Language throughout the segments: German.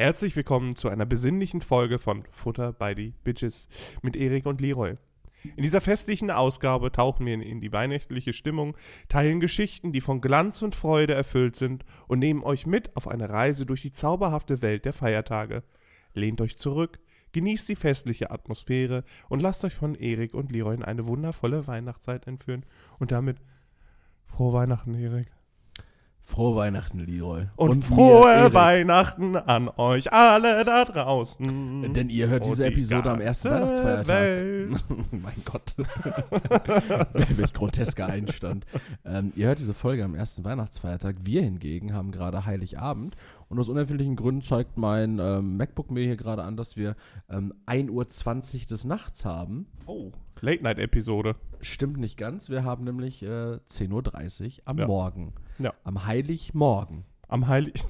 Herzlich willkommen zu einer besinnlichen Folge von Futter by the Bitches mit Erik und Leroy. In dieser festlichen Ausgabe tauchen wir in die weihnachtliche Stimmung, teilen Geschichten, die von Glanz und Freude erfüllt sind und nehmen euch mit auf eine Reise durch die zauberhafte Welt der Feiertage. Lehnt euch zurück, genießt die festliche Atmosphäre und lasst euch von Erik und Leroy in eine wundervolle Weihnachtszeit entführen und damit frohe Weihnachten, Erik. Frohe Weihnachten, Leroy. Und, und frohe Weihnachten an euch alle da draußen. Denn ihr hört diese Episode am ersten Weihnachtsfeiertag. mein Gott. Welch grotesker Einstand. Ähm, ihr hört diese Folge am ersten Weihnachtsfeiertag. Wir hingegen haben gerade Heiligabend. Und aus unerfindlichen Gründen zeigt mein ähm, MacBook mir hier gerade an, dass wir ähm, 1.20 Uhr des Nachts haben. Oh. Late-Night-Episode. Stimmt nicht ganz. Wir haben nämlich äh, 10.30 Uhr am Ja. Morgen. Ja. Am Heiligmorgen. Am Heilig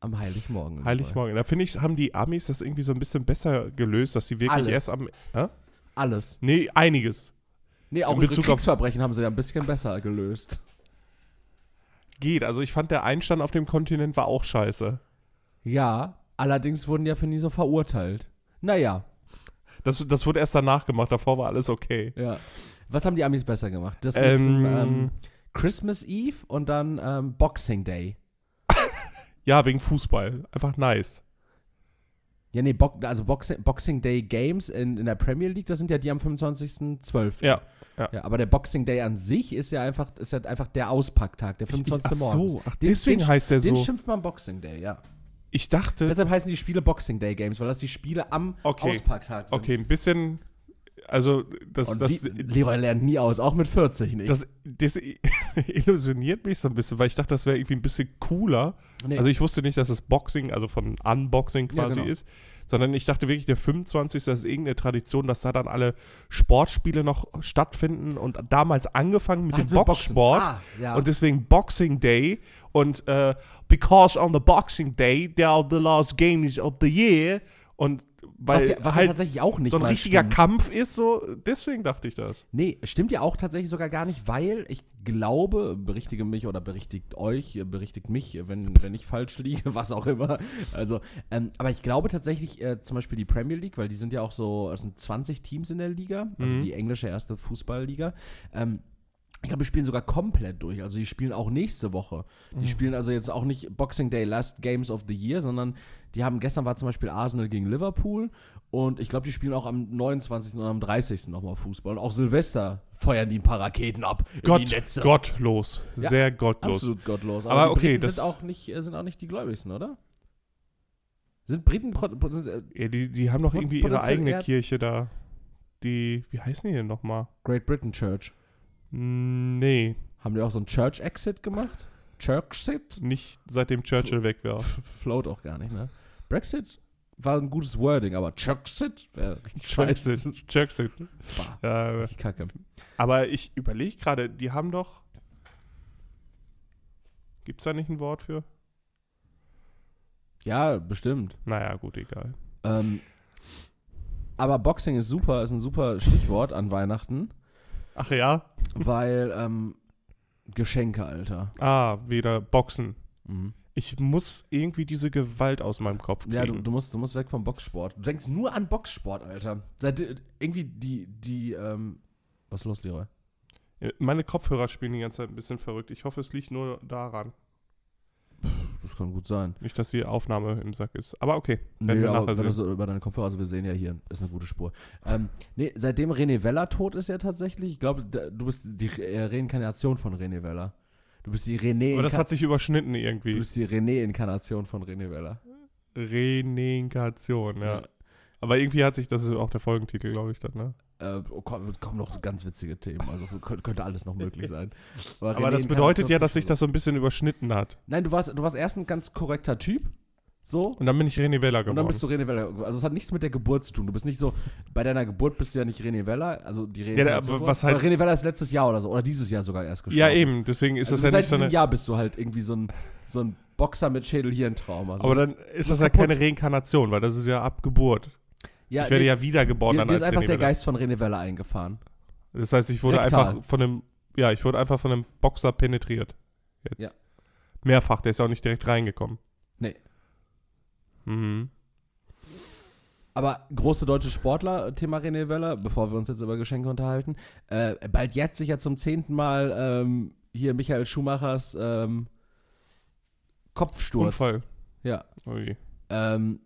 Am Heiligmorgen. Heiligmorgen. Da finde ich, haben die Amis das irgendwie so ein bisschen besser gelöst, dass sie wirklich Alles. erst am. Hä? Alles. Nee, einiges. Nee, auch In ihre Bezug auf- Kriegsverbrechen haben sie ja ein bisschen besser gelöst. Geht. Also ich fand, der Einstand auf dem Kontinent war auch scheiße. Ja, allerdings wurden ja für nie so verurteilt. Naja, Das, das wurde erst danach gemacht, davor war alles okay. ja. Was haben die Amis besser gemacht? Das mit Ähm, ähm, Christmas Eve und dann ähm, Boxing Day. Ja, wegen Fußball. Einfach nice. Ja, nee, Bo also Boxing, Boxing Day Games in, in der Premier League, das sind ja die am 25.12. Ja. ja. Aber der Boxing Day an sich ist ja einfach, ist ja einfach der Auspacktag, der 25. ach morgens. so, ach, Den- deswegen den, heißt der Den so. schimpft man Boxing Day, ja. Ich dachte, Deshalb heißen die Spiele Boxing Day Games, weil das die Spiele am Okay. Auspacktag sind. okay, ein bisschen. Also, das, Und das, wie, Leroy lernt nie aus, auch mit 40 nicht. das, das illusioniert mich so ein bisschen, weil ich dachte, das wäre irgendwie ein bisschen cooler. Nee. Also ich wusste nicht, dass es Boxing, also von Unboxing Ja, quasi genau. ist, sondern ich dachte wirklich, der 25. das ist irgendeine Tradition, dass da dann alle Sportspiele noch stattfinden und damals angefangen mit Ah, dem. Boxsport Ah, ja. und deswegen Boxing Day und äh, because on the Boxing Day there are the last games of the year und weil was ja, was ja halt tatsächlich auch nicht so ein richtiger stimmt. Kampf ist, so deswegen dachte ich das. Nee, stimmt ja auch tatsächlich sogar gar nicht, weil ich glaube, berichtige mich oder berichtigt euch, ihr berichtigt mich, wenn, wenn ich falsch liege, was auch immer. Also, ähm, aber ich glaube tatsächlich äh, zum Beispiel die Premier League, weil die sind ja auch so, es sind 20 Teams in der Liga, also Mhm. die englische erste Fußballliga. Ähm, ich glaube, die spielen sogar komplett durch. Also die spielen auch nächste Woche. Mhm. Die spielen also jetzt auch nicht Boxing Day Last Games of the Year, sondern die haben, gestern war zum Beispiel Arsenal gegen Liverpool und ich glaube, die spielen auch am 29. und am 30. nochmal Fußball. Und auch Silvester feuern die ein paar Raketen ab in Gott, die Netze. gottlos, Ja, sehr gottlos. Absolut gottlos. Aber die okay, das- sind auch, nicht, äh, sind auch nicht die gläubigsten, oder? Sind Briten sind, äh, Ja, die, die haben doch irgendwie ihre eigene Kirche da. Die, wie heißen die denn nochmal? Great Britain Church? Mm, Nee, Haben die auch so einen Church Exit gemacht? Church-Sit? nicht seitdem Churchill weg war. Float auch gar nicht, ne? Brexit war ein gutes Wording, aber Church-Sit wäre richtig scheiße. Bah, Ja, richtig kacke. aber ich überlege gerade, die haben doch. Gibt's da nicht ein Wort für? Ja, bestimmt. Naja, gut, egal. Ähm, aber Boxing ist super, ist ein super Stichwort an Weihnachten, Ach ja? weil ähm, Geschenke, Alter. Ah, wieder Boxen. Mhm. Ich muss irgendwie diese Gewalt aus meinem Kopf kriegen. Ja, du, du, musst, du musst weg vom Boxsport. Du denkst nur an Boxsport, Alter. Seit äh, irgendwie die, die, ähm, was ist los, Leroy? Meine Kopfhörer spielen die ganze Zeit ein bisschen verrückt. Ich hoffe, es liegt nur daran. Das kann gut sein. Nicht, dass die Aufnahme im Sack ist. Aber okay, werden Nee, wir aber nachher wenn sehen. so über deine Kopfhörer, also wir sehen ja hier, ist eine gute Spur. Ähm, nee, seitdem René Weller tot ist ja tatsächlich, ich glaube, du bist die äh, Reinkarnation von René Weller. Du bist die René Aber das hat sich überschnitten du irgendwie. bist die René-Inkarnation von René Weller. Renegation, ja. Aber irgendwie hat sich, das ist auch der Folgentitel, glaube ich, dann, ne? Äh, oh, komm, kommen noch ganz witzige Themen, also könnte, alles noch möglich sein. Aber René das bedeutet ja, dass sich das so ein bisschen überschnitten hat. Nein, du warst, du warst erst ein ganz korrekter Typ, so, Und dann bin ich René Weller Und geworden. dann bist du René Weller. Also es hat nichts mit der Geburt zu tun. Du bist nicht so, bei deiner Geburt bist du ja nicht René Weller, also die René Ja, Weller. aber was halt- René Weller ist letztes Jahr oder so, oder dieses Jahr sogar erst gestorben. ja, eben, deswegen ist also das ja seit nicht so diesem eine. Jahr bist du halt irgendwie so ein, so ein Boxer mit Schädel-Hirntrauma. Also aber dann ist das ja kaputt. keine Reinkarnation, weil das ist ja ab Geburt. ja, ich werde nee, ja wiedergeboren dir, dann dir ist einfach René der Weller. Geist von René Weller eingefahren. Das heißt, ich wurde Rektal. einfach von einem, ja, ich wurde einfach von einem Boxer penetriert. Jetzt. Ja. Mehrfach, der ist auch nicht direkt reingekommen. Mhm. Aber große deutsche Sportler, Thema René Wöller, bevor wir uns jetzt über Geschenke unterhalten, äh, bald jetzt sich ja zum zehnten Mal ähm, hier Michael Schumachers ähm, Kopfsturz. Unfall. Ja. Ui. Ähm,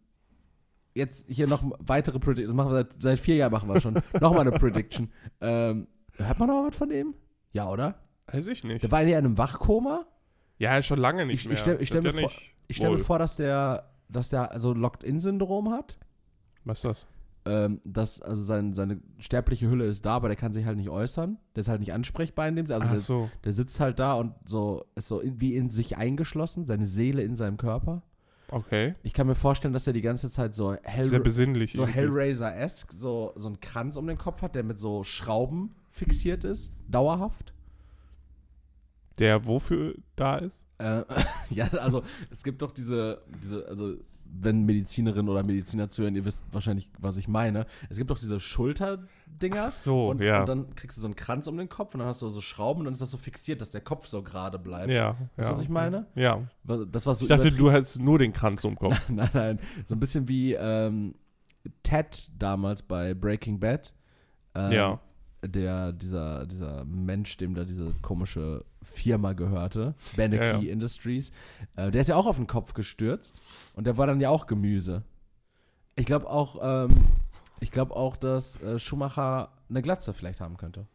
jetzt hier noch weitere Prediction. Das machen wir seit, seit vier Jahren machen wir schon. Nochmal eine Prediction. Ähm, hört man noch was von dem? Ja, oder? Weiß ich nicht. Der war ja in einem Wachkoma. Ja, schon lange nicht Ich- ich mehr. stell- ich stell Das mir vor- Ich stelle mir vor, dass der, dass der so Locked-In-Syndrom hat. Was ist das? Ähm, dass, also sein, seine sterbliche Hülle ist da, aber der kann sich halt nicht äußern. Der ist halt nicht ansprechbar in dem Sinne. Also Ach der, so. der sitzt halt da und so ist so in, wie in sich eingeschlossen, seine Seele in seinem Körper. Okay. Ich kann mir vorstellen, dass er die ganze Zeit so, Hell, Sehr besinnlich. so. Hellraiser-esque, so, so einen Kranz um den Kopf hat, der mit so Schrauben fixiert ist, dauerhaft. Der wofür da ist? Äh, ja, also es gibt doch diese, diese, also wenn Medizinerinnen oder Mediziner zuhören, ihr wisst wahrscheinlich, was ich meine. Es gibt doch diese Schulterdinger. Ach so, und, ja. und dann kriegst du so einen Kranz um den Kopf und dann hast du so Schrauben und dann ist das so fixiert, dass der Kopf so gerade bleibt. Ja. Weißt du, ja. was ich meine? Ja. Das war so Ich dachte, du hast nur den Kranz um den Kopf. Nein, nein. So ein bisschen wie ähm, Ted damals bei Breaking Bad. Ähm, Ja. Der, dieser, dieser Mensch, dem da diese komische Firma gehörte, Beneki Ja, ja. Industries, äh, der ist ja auch auf den Kopf gestürzt und der war dann ja auch Gemüse. Ich glaube auch, ähm, ich glaube auch, dass äh, Schumacher eine Glatze vielleicht haben könnte.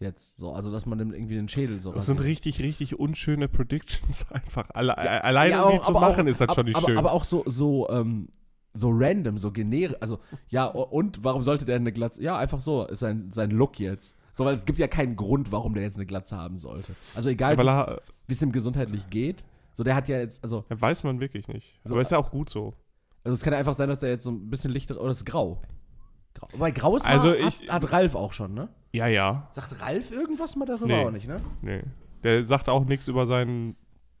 Jetzt so, also dass man dem irgendwie den Schädel so Das sind rasiert. richtig, richtig unschöne Predictions einfach. Alle, alleine Ja, um die auch- zu machen, auch, ist das ab- schon nicht aber, schön. Aber auch so, so, ähm, so random, so generisch. Also, ja, und warum sollte der eine Glatze? Ja, einfach so, ist sein, sein Look jetzt. So, weil es gibt ja keinen Grund, warum der jetzt eine Glatze haben sollte. Also, egal, Weil wie er, es ihm gesundheitlich geht. So, der hat ja jetzt, also, ja, weiß man wirklich nicht. So, Aber ist ja auch gut so. also es kann ja einfach sein, dass der jetzt so ein bisschen lichter, oder es ist grau. grau. Wobei, grau ist Also mal, ich- hat, hat Ralf auch schon, ne? Ja, ja. Sagt Ralf irgendwas mal darüber Nee. auch nicht, ne? Nee. Der sagt auch nichts über seinen,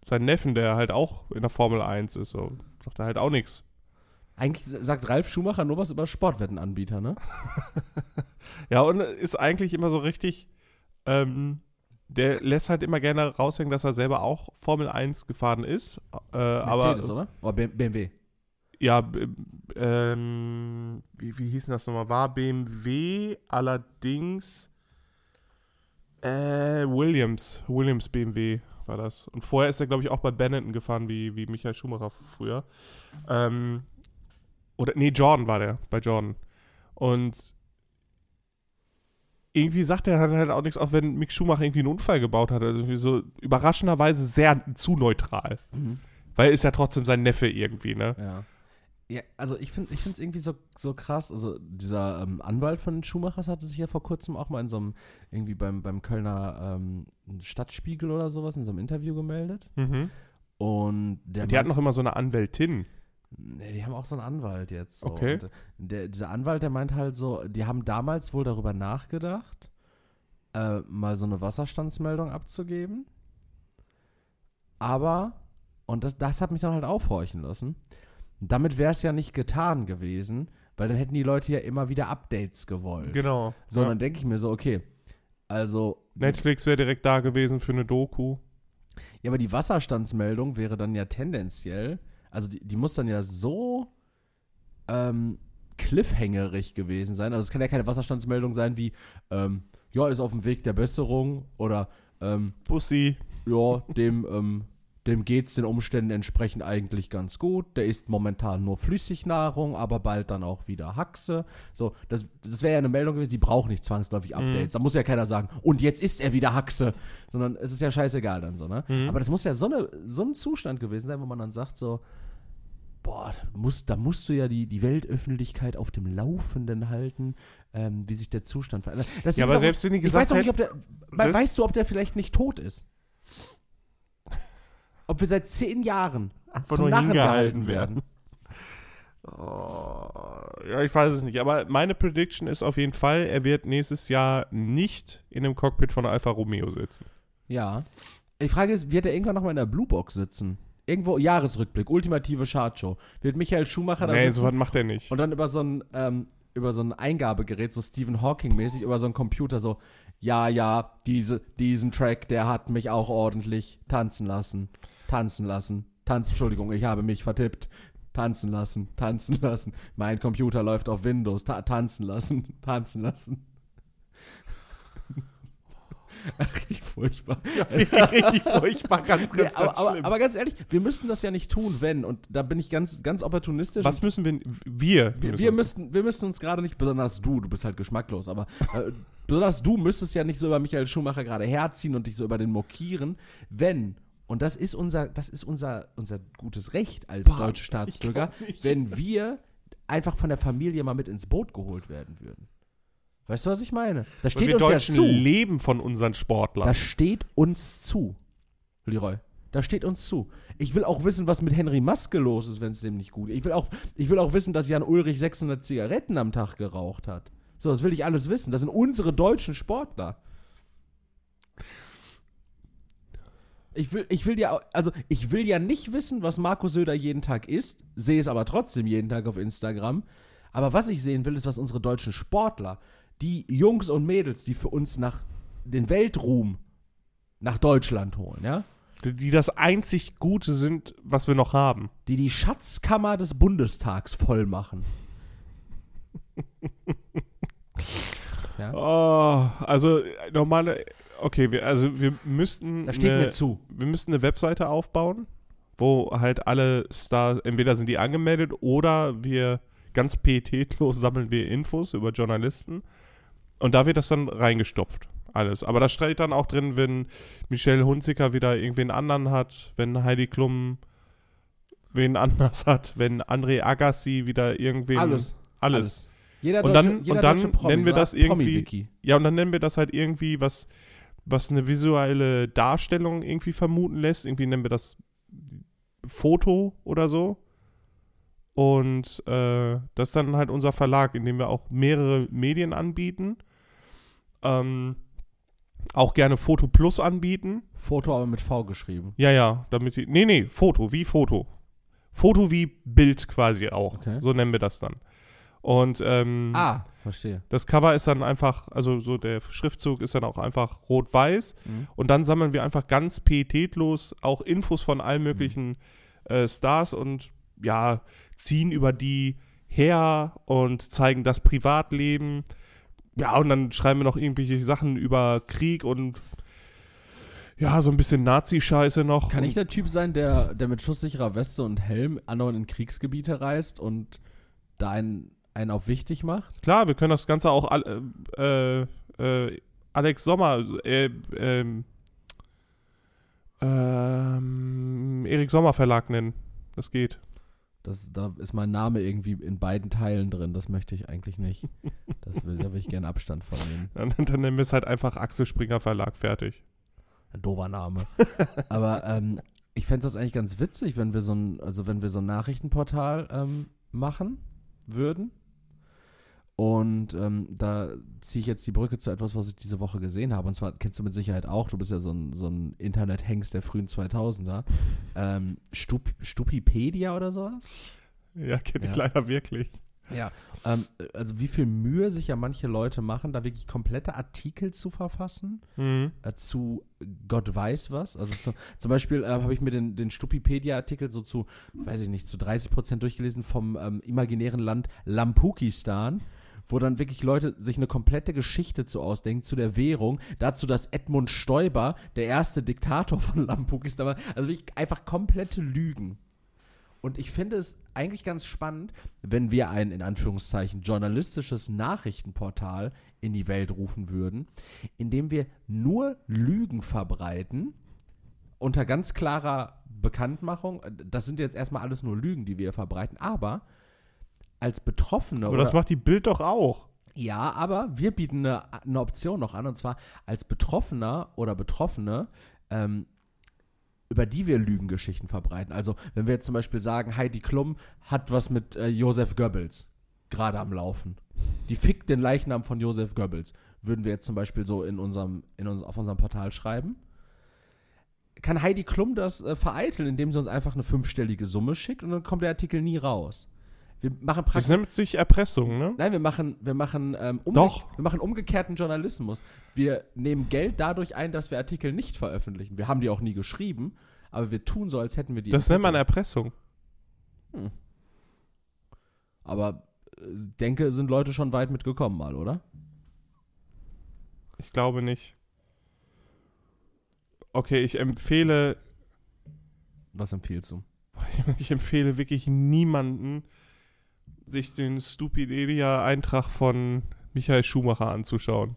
seinen Neffen, der halt auch in der Formel 1 ist. So. Sagt er halt auch nichts. Eigentlich sagt Ralf Schumacher nur was über Sportwettenanbieter, ne? Ja, und ist eigentlich immer so richtig. Ähm, der lässt halt immer gerne raushängen, dass er selber auch Formel 1 gefahren ist. Äh, Mercedes, aber oder? Oder BMW. ja, ähm, wie, wie hieß denn das nochmal? War BMW allerdings äh, Williams. Williams BMW war das. Und vorher ist er, glaube ich, auch bei Benetton gefahren, wie, wie Michael Schumacher früher. Ähm, oder, nee, Jordan war der, bei Jordan. Und irgendwie sagt er dann halt auch nichts, auch wenn Mick Schumacher irgendwie einen Unfall gebaut hat. Also irgendwie so überraschenderweise sehr zu neutral. Mhm. Weil er ist ja trotzdem sein Neffe irgendwie, ne? Ja. Ja, also ich finde ich es irgendwie so, so krass. Also dieser ähm, Anwalt von Schumachers hatte sich ja vor kurzem auch mal in so einem, irgendwie beim, beim Kölner ähm, Stadtspiegel oder sowas, in so einem Interview gemeldet. Mhm. Und der Die hat noch immer so eine Anwältin. Nee, die haben auch so einen Anwalt jetzt. So. Okay. Und der, dieser Anwalt, der meint halt so, die haben damals wohl darüber nachgedacht, äh, mal so eine Wasserstandsmeldung abzugeben. Aber, und das, das hat mich dann halt aufhorchen lassen, damit wäre es ja nicht getan gewesen, weil dann hätten die Leute ja immer wieder Updates gewollt. Genau. So, ja. denke ich mir so, okay, also, Netflix wäre direkt da gewesen für eine Doku. ja, aber die Wasserstandsmeldung wäre dann ja tendenziell, also die, die muss dann ja so ähm, cliffhangerig gewesen sein. Also es kann ja keine Wasserstandsmeldung sein wie, ähm, ja, ist auf dem Weg der Besserung oder ähm, Bussi. ja, dem, ähm, dem geht es den Umständen entsprechend eigentlich ganz gut. Der isst momentan nur Flüssignahrung, aber bald dann auch wieder Haxe. So, das, das wäre ja eine Meldung gewesen, die braucht nicht zwangsläufig Updates. Da muss ja keiner sagen, und jetzt isst er wieder Haxe. Sondern es ist ja scheißegal dann so, ne? Mhm. Aber das muss ja so, eine, so ein Zustand gewesen sein, wo man dann sagt so, boah, muss, da musst du ja die, die Weltöffentlichkeit auf dem Laufenden halten, ähm, wie sich der Zustand verändert. Das Ja, aber selbst wenn die ich gesagt weiß auch nicht, ob der, we- Was? weißt du, ob der vielleicht nicht tot ist? Ob wir seit zehn Jahren Einfach zum nur hingehalten gehalten werden. Oh, ja, ich weiß es nicht. Aber meine Prediction ist auf jeden Fall, er wird nächstes Jahr nicht in dem Cockpit von Alfa Romeo sitzen. Ja. Die Frage ist, wird er irgendwann nochmal in der Bluebox sitzen? Irgendwo Jahresrückblick, ultimative Chartshow. Wird Michael Schumacher da Nee, sitzen sowas macht er nicht. und dann über so ein, ähm, über so ein Eingabegerät, so Stephen Hawking-mäßig, über so einen Computer so, ja, ja, diese, diesen Track, der hat mich auch ordentlich tanzen lassen. Tanzen lassen. Tanzen, Entschuldigung, ich habe mich vertippt. tanzen lassen, tanzen lassen. Mein Computer läuft auf Windows, ta tanzen lassen, tanzen lassen. Furchtbar. Ja, richtig furchtbar, ganz, ganz, Nee, ganz aber, aber, aber ganz ehrlich, wir müssten das ja nicht tun, wenn. Und da bin ich ganz, ganz opportunistisch. Was müssen wir, wir, wir, wir, müssten, wir müssten uns gerade nicht, besonders du, du bist halt geschmacklos, aber äh, besonders du müsstest ja nicht so über Michael Schumacher gerade herziehen und dich so über den mokieren, wenn, und das ist unser, das ist unser, unser gutes Recht als Boah, deutsche Staatsbürger, wenn wir einfach von der Familie mal mit ins Boot geholt werden würden. Weißt du, was ich meine? Das steht wir uns ja Deutschen zu. leben von unseren Sportlern. Das steht uns zu, Leroy. Das steht uns zu. Ich will auch wissen, was mit Henry Maske los ist, wenn es dem nicht gut geht. Ich will, auch, ich will auch wissen, dass Jan Ulrich 600 Zigaretten am Tag geraucht hat. So, das will ich alles wissen. Das sind unsere deutschen Sportler. Ich will, ich will ja, also ich will ja nicht wissen, was Marco Söder jeden Tag isst, sehe es aber trotzdem jeden Tag auf Instagram. Aber was ich sehen will, ist, was unsere deutschen Sportler, die Jungs und Mädels, die für uns nach den Weltruhm nach Deutschland holen, ja, die, das einzig Gute sind, was wir noch haben. die die Schatzkammer des Bundestags voll machen. ja, Oh, also äh, normale, okay, wir, also wir müssten, das steht eine, mir zu. wir müssten eine Webseite aufbauen, wo halt alle Stars, entweder sind die angemeldet oder wir ganz pietätlos sammeln wir Infos über Journalisten und da wird das dann reingestopft. Alles. Aber da steht dann auch drin, wenn Michelle Hunziker wieder irgendwen anderen hat, wenn Heidi Klum wen anders hat, wenn André Agassi wieder irgendwen. Alles. Alles. Jeder Und dann- jeder und dann Promi, nennen wir das irgendwie-. Ja, und dann nennen wir das halt irgendwie, was, was eine visuelle Darstellung irgendwie vermuten lässt. Irgendwie nennen wir das Foto oder so. Und äh, das ist dann halt unser Verlag, in dem wir auch mehrere Medien anbieten. Ähm, auch gerne Foto Plus anbieten. Foto aber mit V geschrieben. Ja, ja, damit die. Nee, nee, Foto, wie Foto. Foto wie Bild quasi auch. Okay. So nennen wir das dann. Und ähm, Ah, verstehe. das Cover ist dann einfach, also so der Schriftzug ist dann auch einfach rot-weiß. Mhm. Und dann sammeln wir einfach ganz pietätlos auch Infos von allen möglichen äh, Stars und ja, ziehen über die her und zeigen das Privatleben. Ja, und dann schreiben wir noch irgendwelche Sachen über Krieg und ja, so ein bisschen Nazi-Scheiße noch. Kann ich der Typ sein, der, der mit schusssicherer Weste und Helm andauernd in Kriegsgebiete reist und da einen, einen auf wichtig macht? Klar, wir können das Ganze auch äh, äh, Alex Sommer, äh, ähm, ähm, Erik Sommer Verlag nennen. Das geht. Das, da ist mein Name irgendwie in beiden Teilen drin. Das möchte ich eigentlich nicht. Das will, da will ich gerne Abstand von nehmen. Dann, dann nennen wir es halt einfach Axel Springer Verlag. Fertig. Ein doofer Name. Aber ähm, ich fände das eigentlich ganz witzig, wenn wir so ein, also wenn wir so ein Nachrichtenportal ähm, machen würden. Und ähm, da ziehe ich jetzt die Brücke zu etwas, was ich diese Woche gesehen habe. Und zwar kennst du mit Sicherheit auch, du bist ja so ein, so ein Internet-Hengst der frühen 2000er. Ähm, Stup Stupipedia oder sowas? Ja, kenne ich Ja. leider wirklich. Ja. Ähm, also wie viel Mühe sich ja manche Leute machen, da wirklich komplette Artikel zu verfassen Mhm. äh, zu Gott weiß was. Also zu, zum Beispiel äh, habe ich mir den, den Stupipedia-Artikel so zu, weiß ich nicht, zu 30 Prozent durchgelesen vom ähm, imaginären Land Lampukistan, wo dann wirklich Leute sich eine komplette Geschichte zu ausdenken zu der Währung. Dazu, dass Edmund Stoiber der erste Diktator von Lampukistan war. Also wirklich einfach komplette Lügen. Und ich finde es eigentlich ganz spannend, wenn wir ein in Anführungszeichen journalistisches Nachrichtenportal in die Welt rufen würden, in dem wir nur Lügen verbreiten, unter ganz klarer Bekanntmachung. Das sind jetzt erstmal alles nur Lügen, die wir verbreiten, aber als Betroffene Aber oder das macht die Bild doch auch. ja, aber wir bieten eine, eine Option noch an, und zwar als Betroffener oder Betroffene, ähm, über die wir Lügengeschichten verbreiten. Also, wenn wir jetzt zum Beispiel sagen, Heidi Klum hat was mit äh, Josef Goebbels gerade am Laufen. Die fickt den Leichnam von Josef Goebbels. Würden wir jetzt zum Beispiel so in unserem, in uns, auf unserem Portal schreiben. Kann Heidi Klum das äh, vereiteln, indem sie uns einfach eine fünfstellige Summe schickt und dann kommt der Artikel nie raus. Wir machen Das praktisch. nennt sich Erpressung, ne? Nein, wir machen, wir machen, ähm, Doch. wir machen umgekehrten Journalismus. Wir nehmen Geld dadurch ein, dass wir Artikel nicht veröffentlichen. Wir haben die auch nie geschrieben, aber wir tun so, als hätten wir die. Das nennt man. Erpressung. Aber äh, denke, sind Leute schon weit mitgekommen mal, oder? Ich glaube nicht. Okay, ich empfehle, Was empfiehlst du? ich empfehle wirklich niemanden, sich den Stupidelia-Eintrag von Michael Schumacher anzuschauen.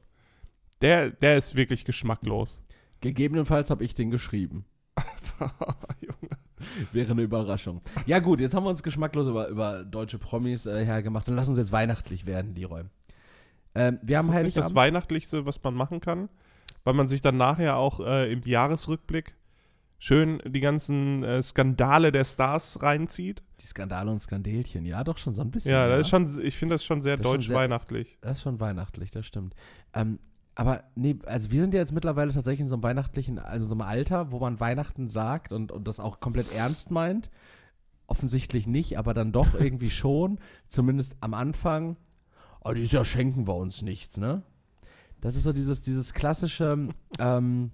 Der, der ist wirklich geschmacklos. Gegebenenfalls habe ich den geschrieben. Junge. Wäre eine Überraschung. Ja gut, jetzt haben wir uns geschmacklos über, über deutsche Promis äh, hergemacht. Dann lass uns jetzt weihnachtlich werden, Leroy. Ähm, wir haben ist das nicht das. Weihnachtlichste, was man machen kann? Weil man sich dann nachher auch äh, im Jahresrückblick schön die ganzen äh, Skandale der Stars reinzieht. Die Skandale und Skandelchen, ja, doch schon so ein bisschen. Ja, das ist schon, ich finde das schon sehr Das ist schon deutsch sehr- weihnachtlich. Das ist schon weihnachtlich, das stimmt. Ähm, aber nee, also wir sind ja jetzt mittlerweile tatsächlich in so einem weihnachtlichen, also so einem Alter, wo man Weihnachten sagt und, und das auch komplett ernst meint. Offensichtlich nicht, aber dann doch irgendwie schon. Zumindest am Anfang. Oh, dieses Jahr schenken wir uns nichts, ne? Das ist so dieses, dieses klassische, ähm,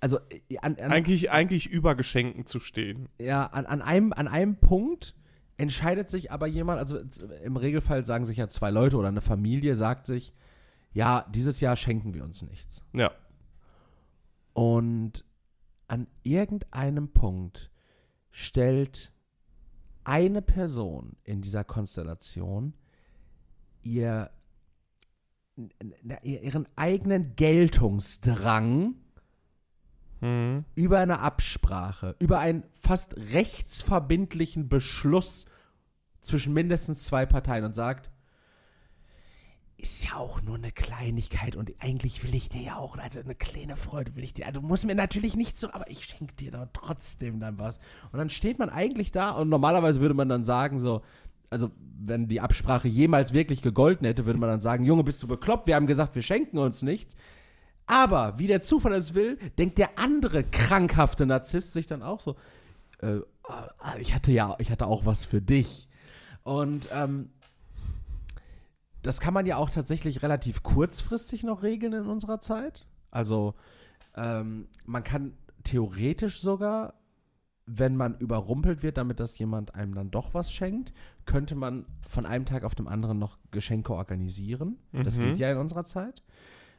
also äh, an, an, Eigentlich, eigentlich über Geschenken zu stehen. ja, an, an, einem, an einem Punkt entscheidet sich aber jemand, also im Regelfall sagen sich ja zwei Leute oder eine Familie sagt sich, ja, dieses Jahr schenken wir uns nichts. Ja. Und an irgendeinem Punkt stellt eine Person in dieser Konstellation ihr, ihren eigenen Geltungsdrang Mhm. über eine Absprache, über einen fast rechtsverbindlichen Beschluss zwischen mindestens zwei Parteien und sagt, ist ja auch nur eine Kleinigkeit und eigentlich will ich dir ja auch, also eine kleine Freude will ich dir, also du musst mir natürlich nicht so, aber ich schenke dir doch trotzdem dann was. Und dann steht man eigentlich da und normalerweise würde man dann sagen so, also wenn die Absprache jemals wirklich gegolten hätte, würde man dann sagen, Junge, bist du bekloppt, wir haben gesagt, wir schenken uns nichts. Aber wie der Zufall es will, denkt der andere krankhafte Narzisst sich dann auch so, äh, ah, ich hatte ja, ich hatte auch was für dich. Und ähm, das kann man ja auch tatsächlich relativ kurzfristig noch regeln in unserer Zeit. Also ähm, man kann theoretisch sogar, wenn man überrumpelt wird, damit dass jemand einem dann doch was schenkt, könnte man von einem Tag auf den anderen noch Geschenke organisieren. Das Mhm. geht ja in unserer Zeit.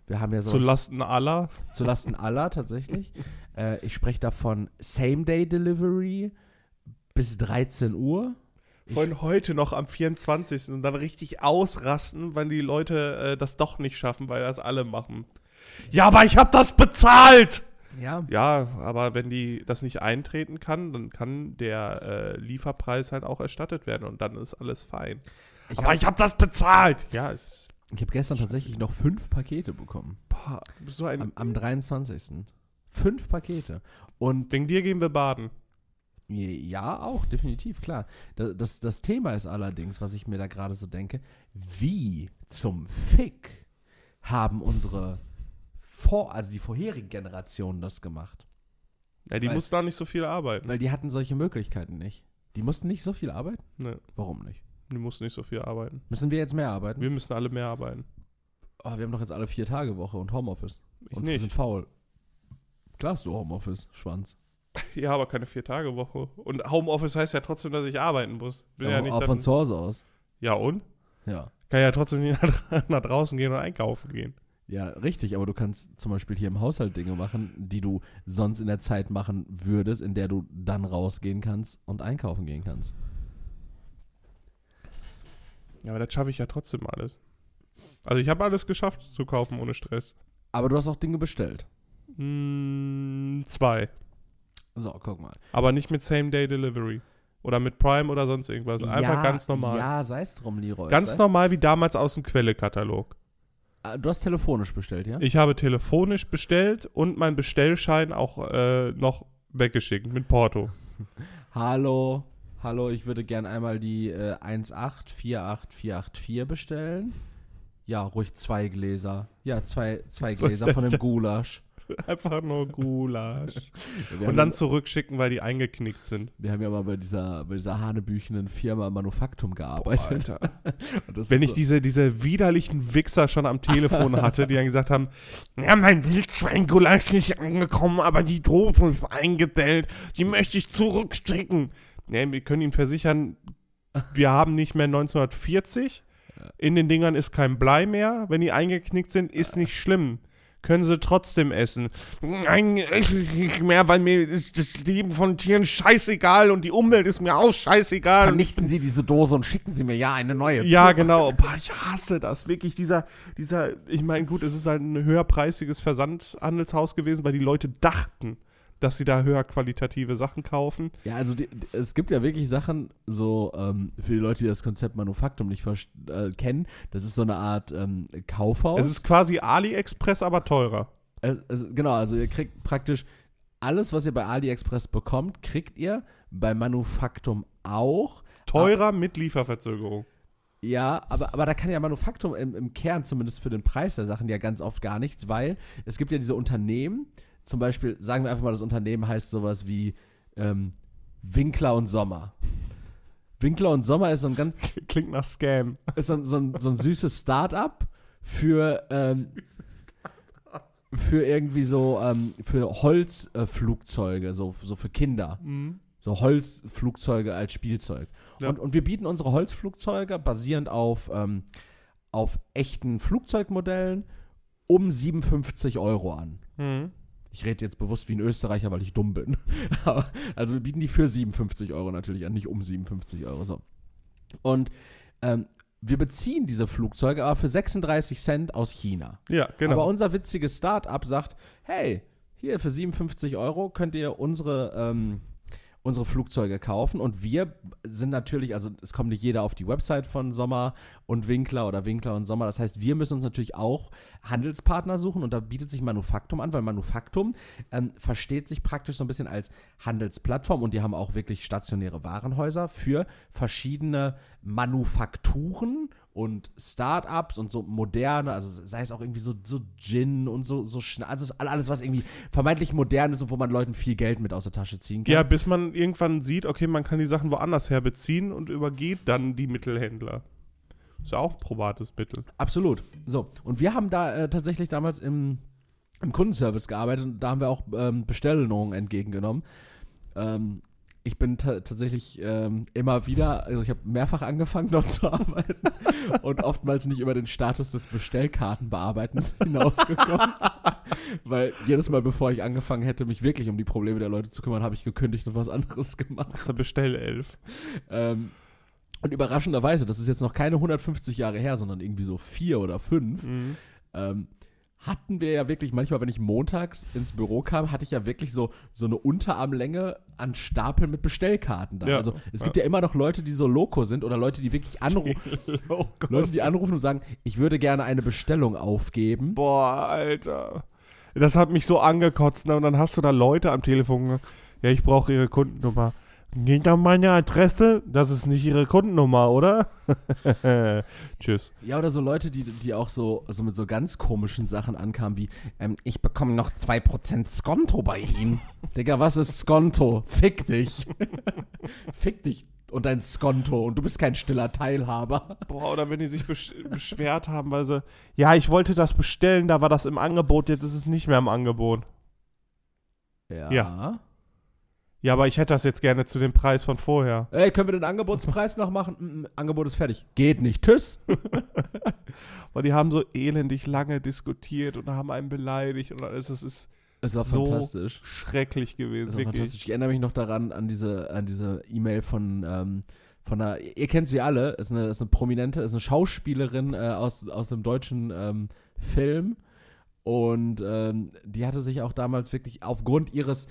Wir haben ja so Zu Lasten aller. zu Lasten aller tatsächlich. äh, ich spreche davon Same-Day-Delivery bis 13 Uhr. Von heute noch am 24. und dann richtig ausrasten, wenn die Leute äh, das doch nicht schaffen, weil das alle machen. Ja, aber ich habe das bezahlt! Ja, Ja, aber wenn die das nicht eintreten kann, dann kann der äh, Lieferpreis halt auch erstattet werden und dann ist alles fein. ich aber habe ich habe das bezahlt! Ja, ist ich hab gestern tatsächlich noch fünf Pakete bekommen. boah, bist ein Am, am 23. Fünf Pakete. Und Wegen dir gehen wir baden. ja, auch, definitiv, klar. Das, das, Thema ist allerdings, was ich mir da gerade so denke, wie zum Fick haben unsere vor, also die vorherigen Generationen das gemacht? Ja, die Weil- mussten auch nicht so viel arbeiten. Weil die hatten solche Möglichkeiten nicht. Die mussten nicht so viel arbeiten? Ne, Warum nicht? Die mussten nicht so viel arbeiten. Müssen wir jetzt mehr arbeiten? Wir müssen alle mehr arbeiten. Oh, wir haben doch jetzt alle vier Tage Woche und Homeoffice. Ich und wir sind nicht. faul. Klar hast du Homeoffice, Schwanz. Ja, aber keine Vier-Tage-Woche. Und Homeoffice heißt ja trotzdem, dass ich arbeiten muss. Bin ja, Aber nicht auch von zu Hause aus. Ja, und? Ja. Kann ja trotzdem nicht nach draußen gehen und einkaufen gehen. Ja, richtig, aber du kannst zum Beispiel hier im Haushalt Dinge machen, die du sonst in der Zeit machen würdest, in der du dann rausgehen kannst und einkaufen gehen kannst. Ja, aber das schaffe ich ja trotzdem alles. Also ich habe alles geschafft zu kaufen ohne Stress. Aber du hast auch Dinge bestellt. Hm, zwei. So, guck mal. Aber nicht mit Same-Day-Delivery. Oder mit Prime oder sonst irgendwas. Einfach ja, ganz normal. Ja, sei es drum, Leroy. ganz normal wie damals aus dem Quelle-Katalog. Ah, Du hast telefonisch bestellt, ja? Ich habe telefonisch bestellt und meinen Bestellschein auch äh, noch weggeschickt mit Porto. Hallo, hallo, ich würde gern einmal die äh, 1848484 bestellen. Ja, ruhig zwei Gläser. Ja, zwei, zwei So, Gläser von dem Gulasch. Einfach nur Gulasch. Und dann zurückschicken, weil die eingeknickt sind. wir haben ja mal bei dieser, bei dieser hanebüchenen Firma Manufaktum Boah, gearbeitet. Das Wenn ich so- diese, diese widerlichen Wichser schon am Telefon hatte, die dann gesagt haben, ja, mein Wildschweingulasch ist nicht angekommen, aber die Dose ist eingedellt, die möchte ich zurückschicken. Nee, wir können Ihnen versichern, wir haben nicht mehr 1940. In den Dingern ist kein Blei mehr. Wenn die eingeknickt sind, ist nicht schlimm. Können sie trotzdem essen. Nein, nicht mehr, weil mir ist das Leben von Tieren scheißegal und die Umwelt ist mir auch scheißegal. Vernichten Sie diese Dose und schicken Sie mir ja eine neue. Ja, genau. Boah, ich hasse das. Wirklich, dieser, dieser, ich meine, gut, es ist halt ein höherpreisiges Versandhandelshaus gewesen, weil die Leute dachten, dass sie da höher qualitative Sachen kaufen. Ja, also die, es gibt ja wirklich Sachen, so ähm, für die Leute, die das Konzept Manufaktum nicht äh, kennen, das ist so eine Art ähm, Kaufhaus. Es ist quasi AliExpress, aber teurer. Äh, es, genau, also ihr kriegt praktisch alles, was ihr bei AliExpress bekommt, kriegt ihr bei Manufaktum auch. Teurer aber, mit Lieferverzögerung. Ja, aber, aber da kann ja Manufaktum im, im Kern, zumindest für den Preis der Sachen, ja ganz oft gar nichts, weil es gibt ja diese Unternehmen, zum Beispiel, sagen wir einfach mal, das Unternehmen heißt sowas wie ähm, Winkler und Sommer. Winkler und Sommer ist so ein ganz. Klingt nach Scam. Ist so, so, ein, so ein süßes Start-up für, ähm, für irgendwie so, ähm, für Holzflugzeuge, äh, so, so für Kinder. Mhm. So Holzflugzeuge als Spielzeug. Ja. Und, und wir bieten unsere Holzflugzeuge basierend auf, ähm, auf echten Flugzeugmodellen um 57 Euro an. Mhm. Ich rede jetzt bewusst wie ein Österreicher, weil ich dumm bin. also wir bieten die für 57 Euro natürlich an, nicht um 57 Euro. So. Und ähm, wir beziehen diese Flugzeuge aber für 36 Cent aus China. Ja, genau. Aber unser witziges Start-up sagt, hey, hier für 57 Euro könnt ihr unsere ähm, unsere Flugzeuge kaufen. Und wir sind natürlich, also es kommt nicht jeder auf die Website von Sommer und Winkler oder Winkler und Sommer. Das heißt, wir müssen uns natürlich auch Handelspartner suchen und da bietet sich Manufaktum an, weil Manufaktum ähm, versteht sich praktisch so ein bisschen als Handelsplattform und die haben auch wirklich stationäre Warenhäuser für verschiedene Manufakturen und Startups und so moderne, also sei es auch irgendwie so, so Gin und so, so schnell, also alles, was irgendwie vermeintlich modern ist und wo man Leuten viel Geld mit aus der Tasche ziehen kann. Ja, bis man irgendwann sieht, okay, man kann die Sachen woanders her beziehen und übergeht dann die Mittelhändler. Ist ja auch ein probates Mittel. Absolut. So, und wir haben da äh, tatsächlich damals im, im Kundenservice gearbeitet und da haben wir auch ähm, Bestellungen entgegengenommen. Ähm, ich bin tatsächlich ähm, immer wieder, also ich habe mehrfach angefangen dort zu arbeiten und oftmals nicht über den Status des Bestellkartenbearbeitens hinausgekommen. Weil jedes Mal, bevor ich angefangen hätte, mich wirklich um die Probleme der Leute zu kümmern, habe ich gekündigt und was anderes gemacht. Das ist der Bestellelf. Ähm, und überraschenderweise, das ist jetzt noch keine 150 Jahre her, sondern irgendwie so vier oder fünf, mhm. ähm, hatten wir ja wirklich manchmal, wenn ich montags ins Büro kam, hatte ich ja wirklich so, so eine Unterarmlänge an Stapeln mit Bestellkarten da. Ja, also es gibt ja. immer noch Leute, die so loco sind oder Leute, die wirklich anrufen. Leute, die anrufen und sagen, ich würde gerne eine Bestellung aufgeben. Boah, Alter. Das hat mich so angekotzt. Ne? Und dann hast du da Leute am Telefon. Ja, ich brauche ihre Kundennummer. Geht an meine Adresse? Das ist nicht ihre Kundennummer, oder? Tschüss. Ja, oder so Leute, die, die auch so, so mit so ganz komischen Sachen ankamen, wie, ähm, ich bekomme noch 2% Skonto bei Ihnen. Digga, was ist Skonto? Fick dich. Fick dich und dein Skonto und du bist kein stiller Teilhaber. Boah, oder wenn die sich besch beschwert haben, weil sie, ja, ich wollte das bestellen, da war das im Angebot, jetzt ist es nicht mehr im Angebot. Ja. ja. Ja, aber ich hätte das jetzt gerne zu dem Preis von vorher. Ey, können wir den Angebotspreis noch machen? Mm, Angebot ist fertig. Geht nicht. Tschüss. Weil die haben so elendig lange diskutiert und haben einen beleidigt und alles. Das ist es war so fantastisch. schrecklich gewesen. Fantastisch. Ich erinnere mich noch daran, an diese an diese E-Mail von, ähm, von einer, ihr kennt sie alle, ist eine, ist eine prominente, ist eine Schauspielerin äh, aus, aus dem deutschen ähm, Film. Und ähm, die hatte sich auch damals wirklich aufgrund ihres,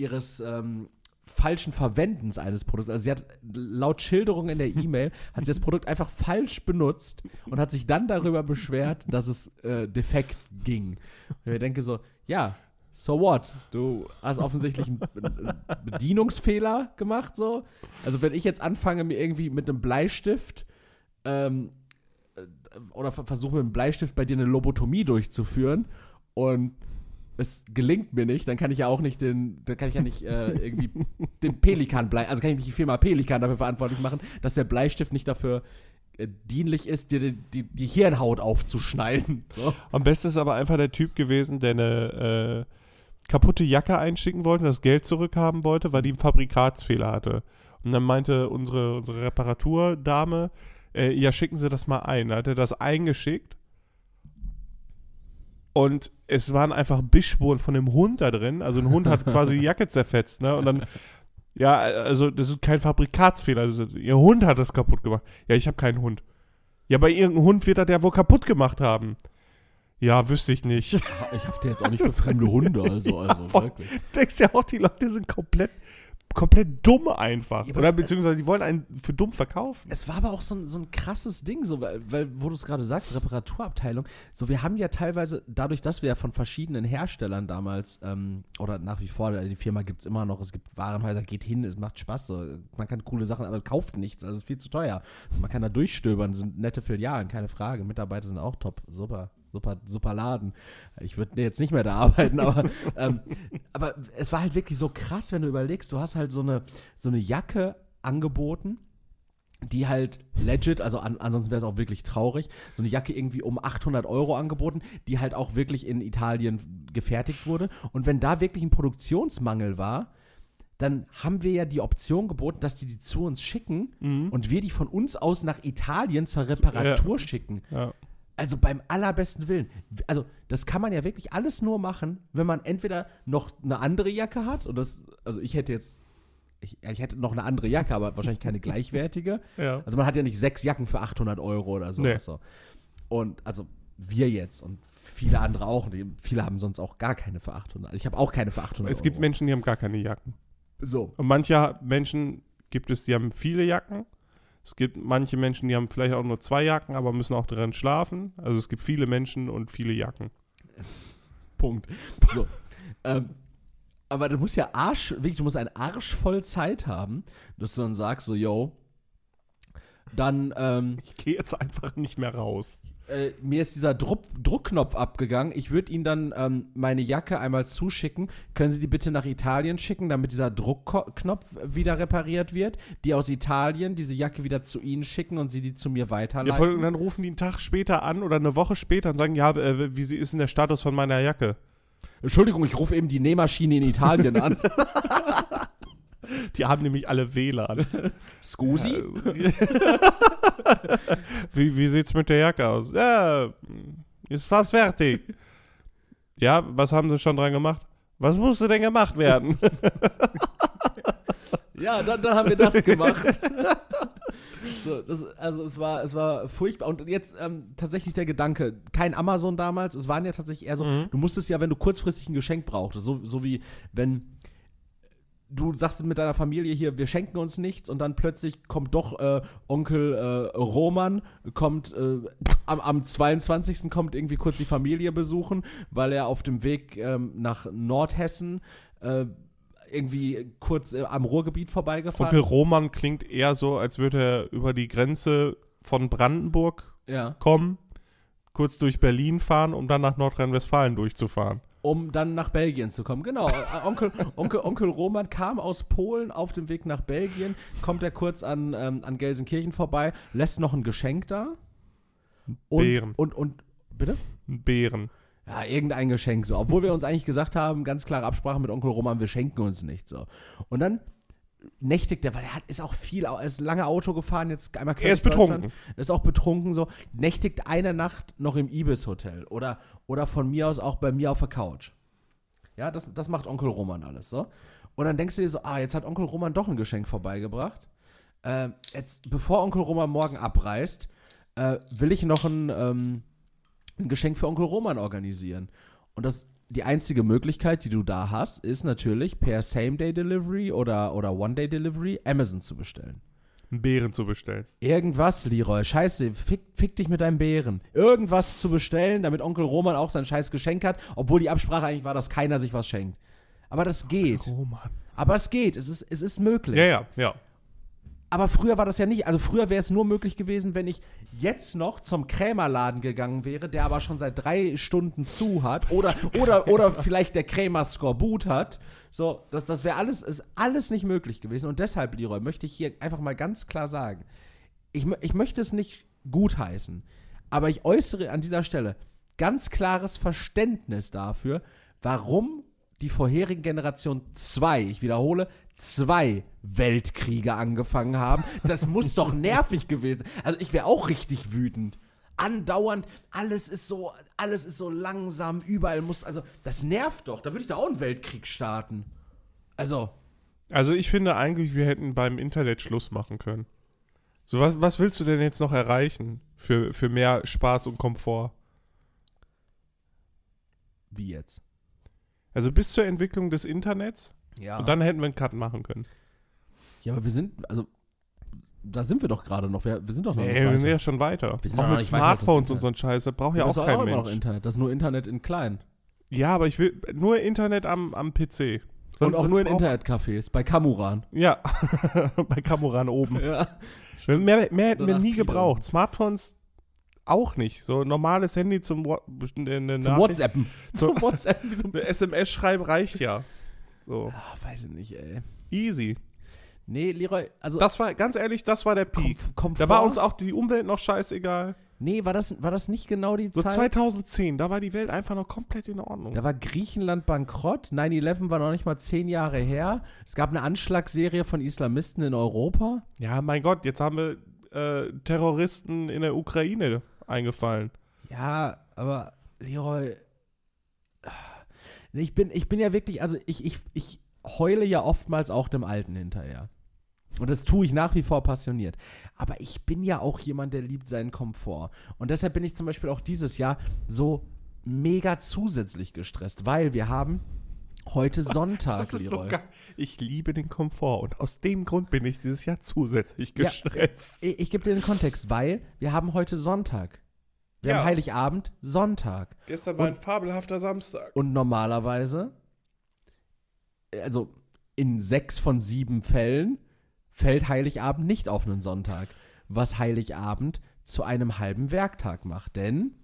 ihres ähm, falschen Verwendens eines Produkts. Also sie hat laut Schilderung in der E-Mail hat sie das Produkt einfach falsch benutzt und hat sich dann darüber beschwert, dass es äh, defekt ging. Und ich denke so, ja, so what? Du hast offensichtlich einen Bedienungsfehler gemacht, so. Also wenn ich jetzt anfange, mir irgendwie mit einem Bleistift ähm, äh, oder versuche mit einem Bleistift bei dir eine Lobotomie durchzuführen und es gelingt mir nicht, dann kann ich ja auch nicht den, dann kann ich ja nicht äh, irgendwie den Pelikan blei, also kann ich nicht die Firma Pelikan dafür verantwortlich machen, dass der Bleistift nicht dafür äh, dienlich ist, dir die, die, die Hirnhaut aufzuschneiden. So. Am besten ist aber einfach der Typ gewesen, der eine äh, kaputte Jacke einschicken wollte, das Geld zurückhaben wollte, weil die einen Fabrikatsfehler hatte. Und dann meinte unsere, unsere Reparaturdame, äh, ja, schicken Sie das mal ein. Da hat er das eingeschickt. Und es waren einfach Bissspuren von dem Hund da drin. Also ein Hund hat quasi die Jacke zerfetzt, ne? Und dann, ja, also das ist kein Fabrikatsfehler. Also, ihr Hund hat das kaputt gemacht. Ja, ich habe keinen Hund. Ja, bei irgendeinem Hund wird er der wohl kaputt gemacht haben. Ja, wüsste ich nicht. Ich hafte jetzt auch nicht für fremde Hunde, also, also voll. wirklich. denkst ja auch, die Leute sind komplett, komplett dumm einfach. Ja, Oder beziehungsweise die wollen einen für dumm verkaufen. Es war aber auch so ein, so ein krasses Ding, so, weil, weil wo du es gerade sagst, Reparaturabteilung. So, wir haben ja teilweise, dadurch, dass wir ja von verschiedenen Herstellern damals, ähm, oder nach wie vor, die Firma gibt es immer noch, es gibt Warenhäuser, geht hin, es macht Spaß. So. Man kann coole Sachen, aber kauft nichts, also ist viel zu teuer. Man kann da durchstöbern, sind nette Filialen, keine Frage. Mitarbeiter sind auch top, super. Super, super Laden. Ich würde jetzt nicht mehr da arbeiten, aber, ähm, aber es war halt wirklich so krass, wenn du überlegst, du hast halt so eine, so eine Jacke angeboten, die halt legit, also an, ansonsten wäre es auch wirklich traurig, so eine Jacke irgendwie um 800 Euro angeboten, die halt auch wirklich in Italien gefertigt wurde. Und wenn da wirklich ein Produktionsmangel war, dann haben wir ja die Option geboten, dass die die zu uns schicken und wir die von uns aus nach Italien zur Reparatur schicken. Ja. Also beim allerbesten Willen. Also das kann man ja wirklich alles nur machen, wenn man entweder noch eine andere Jacke hat und das, also ich hätte jetzt, ich, ich hätte noch eine andere Jacke, aber wahrscheinlich keine gleichwertige. Ja. Also man hat ja nicht sechs Jacken für 800 Euro oder so. Nee. so. Und also wir jetzt und viele andere auch. Viele haben sonst auch gar keine für 800. Ich habe auch keine für 800 Es gibt Euro. Menschen, die haben gar keine Jacken. So. Und manche Menschen gibt es, die haben viele Jacken. Es gibt manche Menschen, die haben vielleicht auch nur zwei Jacken, aber müssen auch drin schlafen. Also es gibt viele Menschen und viele Jacken. Punkt. So. ähm, aber du musst ja Arsch, wirklich, du musst einen Arsch voll Zeit haben, dass du dann sagst, so, yo, dann, ähm, Ich gehe jetzt einfach nicht mehr raus. Äh, mir ist dieser Druck, Druckknopf abgegangen. Ich würde Ihnen dann ähm, meine Jacke einmal zuschicken. Können Sie die bitte nach Italien schicken, damit dieser Druckknopf wieder repariert wird? Die aus Italien diese Jacke wieder zu Ihnen schicken und Sie die zu mir Ja, weiterleiten? voll- und dann rufen die einen Tag später an oder eine Woche später und sagen, ja, äh, wie sie- ist denn der Status von meiner Jacke? Entschuldigung, ich rufe eben die Nähmaschine in Italien an. Die haben nämlich alle WLAN. Scusi? wie, wie sieht's mit der Jacke aus? Ja, ist fast fertig. ja, was haben sie schon dran gemacht? Was musste denn gemacht werden? Ja, dann, dann haben wir das gemacht. so, das, also es war, es war furchtbar. Und jetzt ähm, tatsächlich der Gedanke, kein Amazon damals, es waren ja tatsächlich eher so, du musstest ja, wenn du kurzfristig ein Geschenk brauchtest, so, so wie wenn du sagst mit deiner Familie hier, wir schenken uns nichts und dann plötzlich kommt doch äh, Onkel äh, Roman, kommt äh, am, am 22. kommt irgendwie kurz die Familie besuchen, weil er auf dem Weg ähm, nach Nordhessen äh, irgendwie kurz äh, am Ruhrgebiet vorbeigefahren Onkel Roman klingt eher so, als würde er über die Grenze von Brandenburg Ja. kommen, kurz durch Berlin fahren, um dann nach Nordrhein-Westfalen durchzufahren. Um dann nach Belgien zu kommen. Genau. Äh, Onkel, Onkel, Onkel Roman kam aus Polen auf dem Weg nach Belgien, kommt er kurz an, ähm, an Gelsenkirchen vorbei, lässt noch ein Geschenk da. Und, Beeren. Und, und, bitte? Bären. Ja, irgendein Geschenk so. Obwohl wir uns eigentlich gesagt haben, ganz klare Absprache mit Onkel Roman, wir schenken uns nichts so. Und dann nächtigt er, weil er hat, ist auch viel, er ist lange Auto gefahren, jetzt einmal quer Er ist betrunken. Ist auch betrunken so, nächtigt eine Nacht noch im Ibis-Hotel oder, oder von mir aus auch bei mir auf der Couch. Ja, das, das macht Onkel Roman alles so. Und dann denkst du dir so, ah, jetzt hat Onkel Roman doch ein Geschenk vorbeigebracht. Ähm, jetzt, bevor Onkel Roman morgen abreist, äh, will ich noch ein, ähm, ein Geschenk für Onkel Roman organisieren. Und das, die einzige Möglichkeit, die du da hast, ist natürlich per Same-Day-Delivery oder, oder One-Day-Delivery Amazon zu bestellen. Einen Bären zu bestellen. Irgendwas, Leroy, scheiße, fick, fick dich mit deinem Bären. Irgendwas zu bestellen, damit Onkel Roman auch sein scheiß Geschenk hat, obwohl die Absprache eigentlich war, dass keiner sich was schenkt. Aber das geht. Roman. Aber es geht, es ist, es ist möglich. Ja, ja, ja. Aber früher war das ja nicht. Also früher wäre es nur möglich gewesen, wenn ich jetzt noch zum Krämerladen gegangen wäre, der aber schon seit drei Stunden zu hat. Oder, oder, oder vielleicht der Krämer Skorbut hat. So, das, das wäre alles, ist alles nicht möglich gewesen. Und deshalb, Leroy, möchte ich hier einfach mal ganz klar sagen, ich, ich möchte es nicht gutheißen, aber ich äußere an dieser Stelle ganz klares Verständnis dafür, warum die vorherigen Generationen zwei, ich wiederhole, zwei Weltkriege angefangen haben. Das muss doch nervig gewesen. Also ich wäre auch richtig wütend. Andauernd, alles ist so, alles ist so langsam, überall muss, also das nervt doch. Da würde ich da auch einen Weltkrieg starten. Also, Also ich finde eigentlich, wir hätten beim Internet Schluss machen können. So, was, was willst du denn jetzt noch erreichen für, für mehr Spaß und Komfort? wie jetzt? Also bis zur Entwicklung des Internets Ja. und dann hätten wir einen Cut machen können. ja, aber wir sind, also, da sind wir doch gerade noch. Wir, wir sind doch noch Nee, nicht wir weiter. sind ja schon weiter. Wir sind auch mit Smartphones und so ein Scheiß, das braucht ja das auch kein auch immer noch Mensch. Internet. Das ist nur Internet in klein. Ja, aber ich will nur Internet am, am PC. Und auch nur in Sonst Internetcafés, bei Kamuran. Ja, bei Kamuran oben. Ja. Mehr, mehr hätten wir nie Pile. gebraucht. Smartphones auch nicht. So normales Handy zum, Wa- eine Zum WhatsAppen. Zum- Zum WhatsApp. Wie so SMS schreiben reicht ja. So, Ah, weiß ich nicht, ey. easy. Nee, Leroy, also Das war, ganz ehrlich, das war der Peak. Komf. Da war uns auch die Umwelt noch scheißegal. Nee, war das, war das nicht genau die So Zeit? 2010, da war die Welt einfach noch komplett in Ordnung. Da war Griechenland bankrott, 9-11 war noch nicht mal zehn Jahre her. Es gab eine Anschlagsserie von Islamisten in Europa. Ja, mein Gott, jetzt haben wir äh, Terroristen in der Ukraine eingefallen. Ja, aber Leroy, ich bin, ich bin ja wirklich, also ich, ich, ich heule ja oftmals auch dem Alten hinterher. Und das tue ich nach wie vor passioniert. Aber ich bin ja auch jemand, der liebt seinen Komfort. Und deshalb bin ich zum Beispiel auch dieses Jahr so mega zusätzlich gestresst, weil wir haben heute Sonntag, Das ist so. Ich liebe den Komfort und aus dem Grund bin ich dieses Jahr zusätzlich Ja, gestresst. Ich, ich gebe dir den Kontext, weil wir haben heute Sonntag. Wir Ja. haben Heiligabend, Sonntag. Gestern war ein fabelhafter Samstag. Und normalerweise, also in sechs von sieben Fällen, fällt Heiligabend nicht auf einen Sonntag. Was Heiligabend zu einem halben Werktag macht. Denn,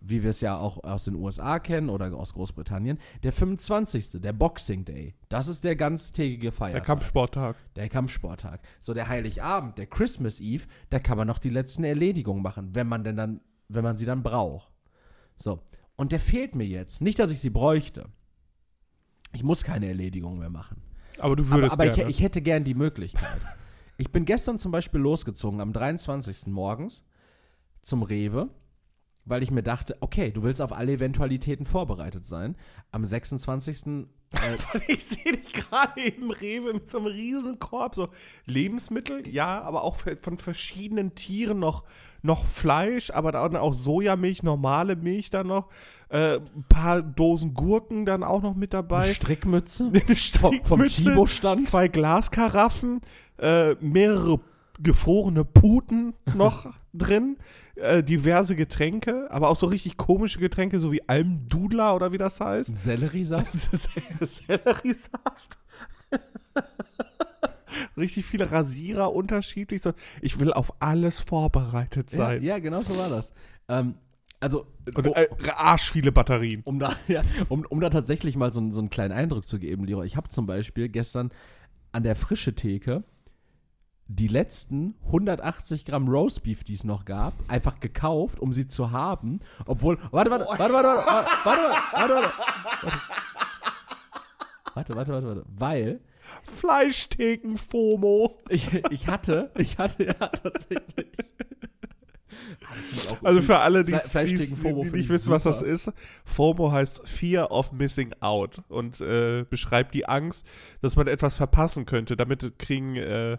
wie wir es ja auch aus den USA kennen oder aus Großbritannien, der 25., der Boxing Day, das ist der ganztägige Der Feiertag. Kampfsporttag. Der Kampfsporttag. So, der Heiligabend, der Christmas Eve, da kann man noch die letzten Erledigungen machen, wenn man denn dann, wenn man sie dann braucht. So. Und der fehlt mir jetzt. Nicht, dass ich sie bräuchte. Ich muss keine Erledigungen mehr machen. Aber du Aber, würdest aber ich, gerne. ich hätte gern die Möglichkeit. Ich bin gestern zum Beispiel losgezogen, am 23. morgens zum Rewe, weil ich mir dachte, okay, du willst auf alle Eventualitäten vorbereitet sein. Am 26. Äh, ich sehe dich gerade im Rewe mit so einem Riesenkorb, so Lebensmittel, ja, aber auch von verschiedenen Tieren noch, noch Fleisch, aber dann auch Sojamilch, normale Milch dann noch, äh, ein paar Dosen Gurken dann auch noch mit dabei. eine Strickmütze Eine vom, vom Strickmütze, Chibo-Stand. zwei Glaskaraffen, äh, mehrere gefrorene Puten noch drin, äh, diverse Getränke, aber auch so richtig komische Getränke, so wie Almdudler oder wie das heißt. Selleriesaft. Selleriesaft. Richtig viele Rasierer unterschiedlich. So, ich will auf alles vorbereitet Ja, sein. ja, genau so war das. Ähm, also, Und äh, arsch viele Batterien. um, da, ja, um, um da tatsächlich mal so, einen- so einen kleinen Eindruck zu geben, Leroy, ich habe zum Beispiel gestern an der frische Theke die letzten 180 Gramm Roastbeef, die es noch gab, einfach gekauft, um sie zu haben. Obwohl, warte, warte, warte, warte, warte, warte, warte, warte, warte, warte, warte, warte, warte, weil Fleischtheken-FOMO. ich, ich hatte, ich hatte ja tatsächlich. Ah. Also für alle, die, Fle- die, Fleischtheken-FOMO die finde nicht ich wissen, was das ist, FOMO heißt Fear of Missing Out und äh, beschreibt die Angst, dass man etwas verpassen könnte. Damit kriegen äh,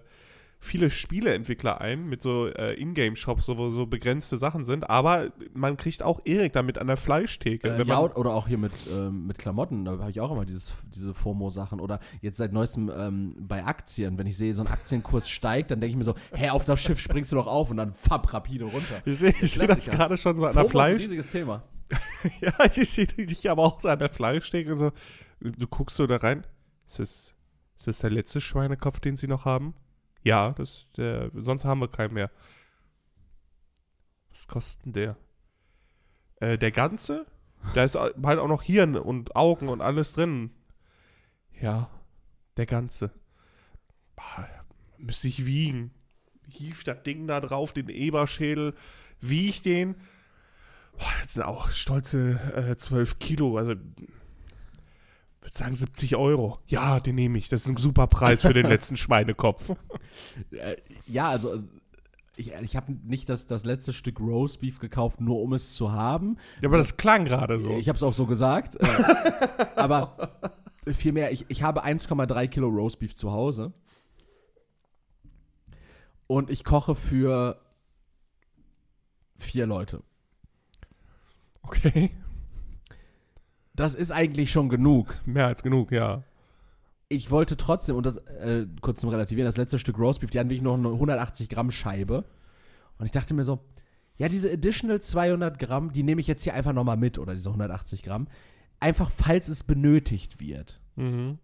viele Spieleentwickler ein mit so äh, Ingame-Shops, wo so begrenzte Sachen sind. Aber man kriegt auch Erik damit an der Fleischtheke. Äh, ja, oder auch hier mit, ähm, mit Klamotten, da habe ich auch immer dieses, diese FOMO-Sachen. Oder jetzt seit neuestem ähm, bei Aktien, wenn ich sehe, so ein Aktienkurs steigt, dann denke ich mir so, hä, auf das Schiff springst du doch auf und dann fapp, rapide runter. ich sehe seh das gerade schon so an der ist ein Fleisch. riesiges Thema. Ja, ich sehe dich aber auch so an der Fleischtheke und so. Du guckst so da rein. Ist das, ist das der letzte Schweinekopf, den sie noch haben? Ja, das der, sonst haben wir keinen mehr. Was kostet der? Äh, der ganze? Da ist halt auch noch Hirn und Augen und alles drin. Ja, der ganze. Müsste ich wiegen. Hief das Ding da drauf, den Eberschädel, wieg den. Boah, jetzt sind auch stolze äh, 12 Kilo. Also würde würde sagen 70 Euro. Ja, den nehme ich. Das ist ein super Preis für den letzten Schweinekopf. Äh, ja, also äh, ich, ich habe nicht das, das letzte Stück Roastbeef gekauft, nur um es zu haben. Ja, aber das klang gerade so. Ich habe es auch so gesagt. äh, aber vielmehr, ich, ich habe 1,3 Kilo Roastbeef zu Hause. Und ich koche für vier Leute. Okay. Das ist eigentlich schon genug. Mehr als genug, ja. Ich wollte trotzdem, und das äh, kurz zum Relativieren, das letzte Stück Roastbeef, die hatten wirklich noch eine 180 Gramm Scheibe. Und ich dachte mir so, ja, diese additional 200 Gramm, die nehme ich jetzt hier einfach nochmal mit, oder diese 180 Gramm. Einfach, falls es benötigt wird. Mhm.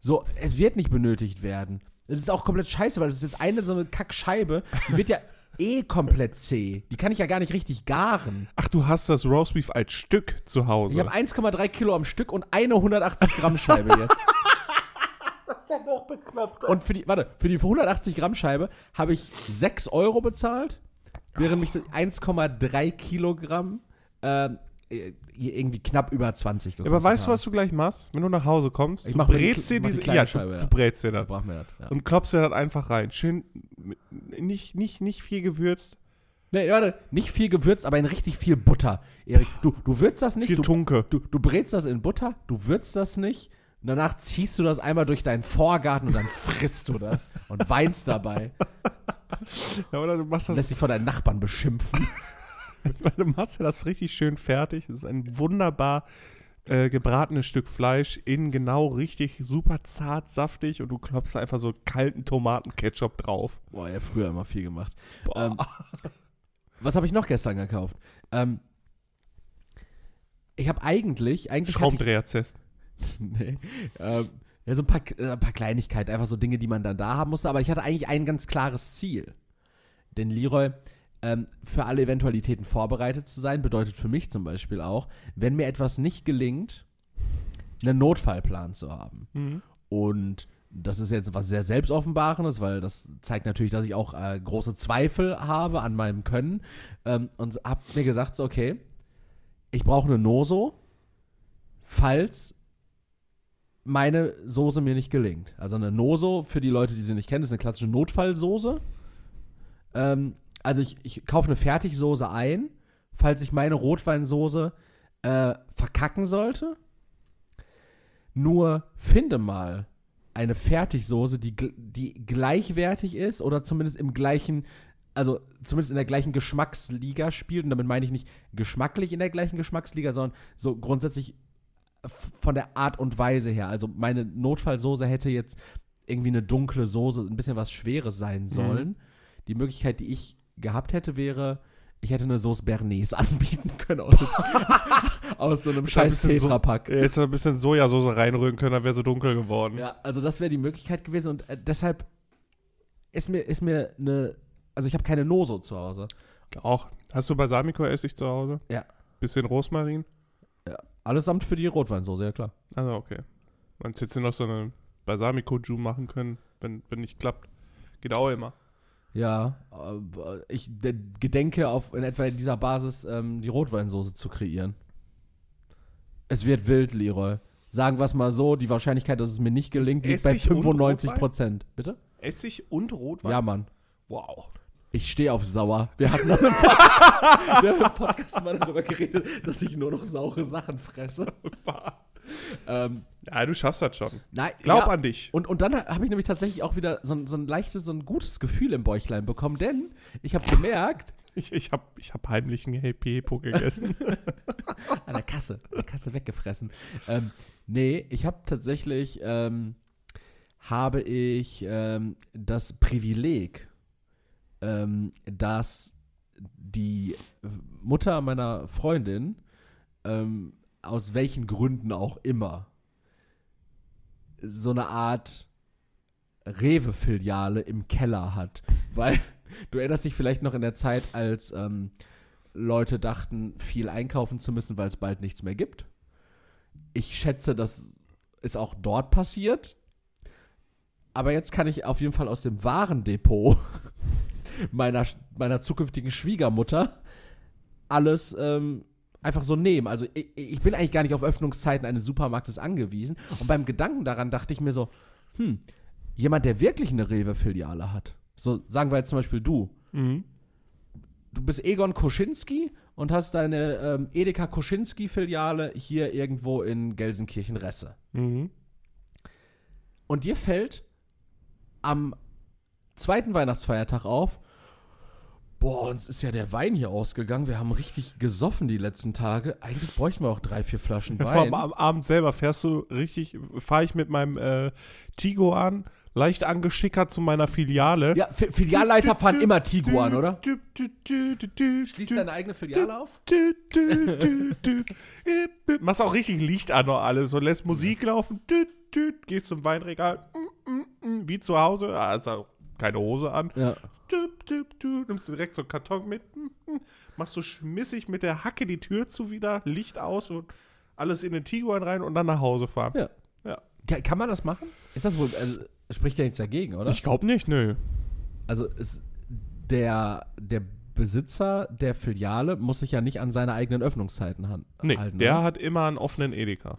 So, es wird nicht benötigt werden. Das ist auch komplett scheiße, weil das ist jetzt eine so eine Kackscheibe, die wird ja eh komplett zäh. Die kann ich ja gar nicht richtig garen. Ach, du hast das Roastbeef als Stück zu Hause. Ich habe 1,3 Kilo am Stück und eine 180 Gramm Scheibe jetzt. das ist ja noch bekloppt. Und für die, warte, für die 180 Gramm Scheibe habe ich 6 Euro bezahlt, während mich 1,3 Kilogramm äh, irgendwie knapp über 20 gekostet aber weißt du, was du gleich machst? Wenn du nach Hause kommst, Ich du brätst dir diese, ja, Scheibe, du, ja. du brätst dir Da das das. Ja. und klopfst dir das einfach rein. Schön, nicht, nicht, nicht viel gewürzt, Nee, warte, nicht viel gewürzt, aber in richtig viel Butter. Erik, du, du würzt das nicht, viel du, Tunke. du, du brätst das in Butter, du würzt das nicht. Und danach ziehst du das einmal durch deinen Vorgarten und dann frisst du das und weinst dabei. Ja, oder du machst das, Lässt dich von deinen Nachbarn beschimpfen. du machst ja das richtig schön fertig. Das ist ein wunderbar äh, gebratenes Stück Fleisch, innen genau richtig, super zart, saftig und du klopfst einfach so kalten Tomatenketchup drauf. Boah, ja, früher immer viel gemacht. Ähm, was habe ich noch gestern gekauft? Ähm, ich habe eigentlich, eigentlich Schraubendreher-Zest. nee, ähm, ja, so ein paar, äh, ein paar Kleinigkeiten, einfach so Dinge, die man dann da haben musste, aber ich hatte eigentlich ein ganz klares Ziel. Denn Leroy, ähm, für alle Eventualitäten vorbereitet zu sein, bedeutet für mich zum Beispiel auch, wenn mir etwas nicht gelingt, einen Notfallplan zu haben. Mhm. Und das ist jetzt was sehr Selbstoffenbarendes, weil das zeigt natürlich, dass ich auch äh, große Zweifel habe an meinem Können. Ähm, und hab mir gesagt, so, okay, ich brauche eine Noso, falls meine Soße mir nicht gelingt. Also eine Noso, für die Leute, die sie nicht kennen, ist eine klassische Notfallsoße. Ähm, also ich, ich kaufe eine Fertigsoße ein, falls ich meine Rotweinsoße äh, verkacken sollte. Nur finde mal eine Fertigsoße, die, die gleichwertig ist oder zumindest im gleichen, also zumindest in der gleichen Geschmacksliga spielt. Und damit meine ich nicht geschmacklich in der gleichen Geschmacksliga, sondern so grundsätzlich von der Art und Weise her. Also meine Notfallsoße hätte jetzt irgendwie eine dunkle Soße, ein bisschen was Schweres sein sollen. Die Möglichkeit, die ich gehabt hätte, wäre, ich hätte eine Sauce Bernays anbieten können aus, aus so einem scheiß bisschen so- Tetrapack. Jetzt noch ein bisschen Sojasauce reinrühren können, dann wäre so dunkel geworden. Ja, also das wäre die Möglichkeit gewesen und äh, deshalb ist mir, ist mir eine, also ich habe keine Noso zu Hause. Auch. Hast du Balsamico-Essig zu Hause? Ja. Bisschen Rosmarin? Allesamt für die Rotweinsoße, ja klar. Also, okay. Man hätte jetzt noch so eine Balsamico-Ju machen können, wenn, wenn nicht klappt. Geht auch immer. Ja, äh, ich de- gedenke auf in etwa dieser Basis ähm, die Rotweinsoße zu kreieren. Es wird wild, Leroy. Sagen wir es mal so, die Wahrscheinlichkeit, dass es mir nicht gelingt, liegt bei Essig und 95 Prozent. Bitte? Essig und Rotwein? Ja, Mann. Wow. Ich stehe auf sauer. Wir hatten noch im Podcast, wir haben im Podcast mal darüber geredet, dass ich nur noch saure Sachen fresse. Ähm, Ja, du schaffst das schon. nein, Glaub ja, an dich. Und, und dann habe ich nämlich tatsächlich auch wieder so, ein- so ein leichtes, so ein gutes Gefühl im Bäuchlein bekommen, denn ich habe gemerkt, Ich, ich habe ich hab heimlich einen Hepo gegessen. an der Kasse, an der Kasse weggefressen. Ähm, nee, ich habe tatsächlich, ähm, habe ich ähm, das Privileg, ähm, dass die Mutter meiner Freundin, ähm, aus welchen Gründen auch immer, so eine Art Rewe-Filiale im Keller hat. Weil du erinnerst dich vielleicht noch in der Zeit, als ähm, Leute dachten, viel einkaufen zu müssen, weil es bald nichts mehr gibt. Ich schätze, das ist auch dort passiert. Aber jetzt kann ich auf jeden Fall aus dem Warendepot meiner, meiner zukünftigen Schwiegermutter alles ähm, einfach so nehmen. Also ich, ich bin eigentlich gar nicht auf Öffnungszeiten eines Supermarktes angewiesen. Und beim Gedanken daran dachte ich mir so, hm, jemand, der wirklich eine Rewe-Filiale hat. So, sagen wir jetzt zum Beispiel du. Mhm. Du bist Egon Koschinski und hast deine ähm, Edeka Koschinski-Filiale hier irgendwo in Gelsenkirchen-Resse. Mhm. Und dir fällt am zweiten Weihnachtsfeiertag auf, boah, uns ist ja der Wein hier ausgegangen. Wir haben richtig gesoffen die letzten Tage. Eigentlich bräuchten wir auch drei, vier Flaschen Vor Wein. allem am Abend selber fährst du richtig, fahre ich mit meinem äh, Tigo an, leicht angeschickert zu meiner Filiale. Ja, Fi- Filialleiter fahren immer Tiguan, oder? Schließ Schließ deine eigene Filiale auf? Machst auch richtig Licht an und alles und lässt Musik laufen. Gehst zum Weinregal. Wie zu Hause. Auch keine Hose an. Ja. Nimmst direkt so einen Karton mit. Machst so schmissig mit der Hacke die Tür zu wieder, Licht aus und alles in den Tiguan rein und dann nach Hause fahren. Ja. Ja. Ka- Kann man das machen? Ist das wohl, also, spricht ja nichts dagegen, oder? Ich glaube nicht, nö. Also ist der, der Besitzer der Filiale muss sich ja nicht an seine eigenen Öffnungszeiten han- Nee, halten. der oder? hat immer einen offenen Edeka.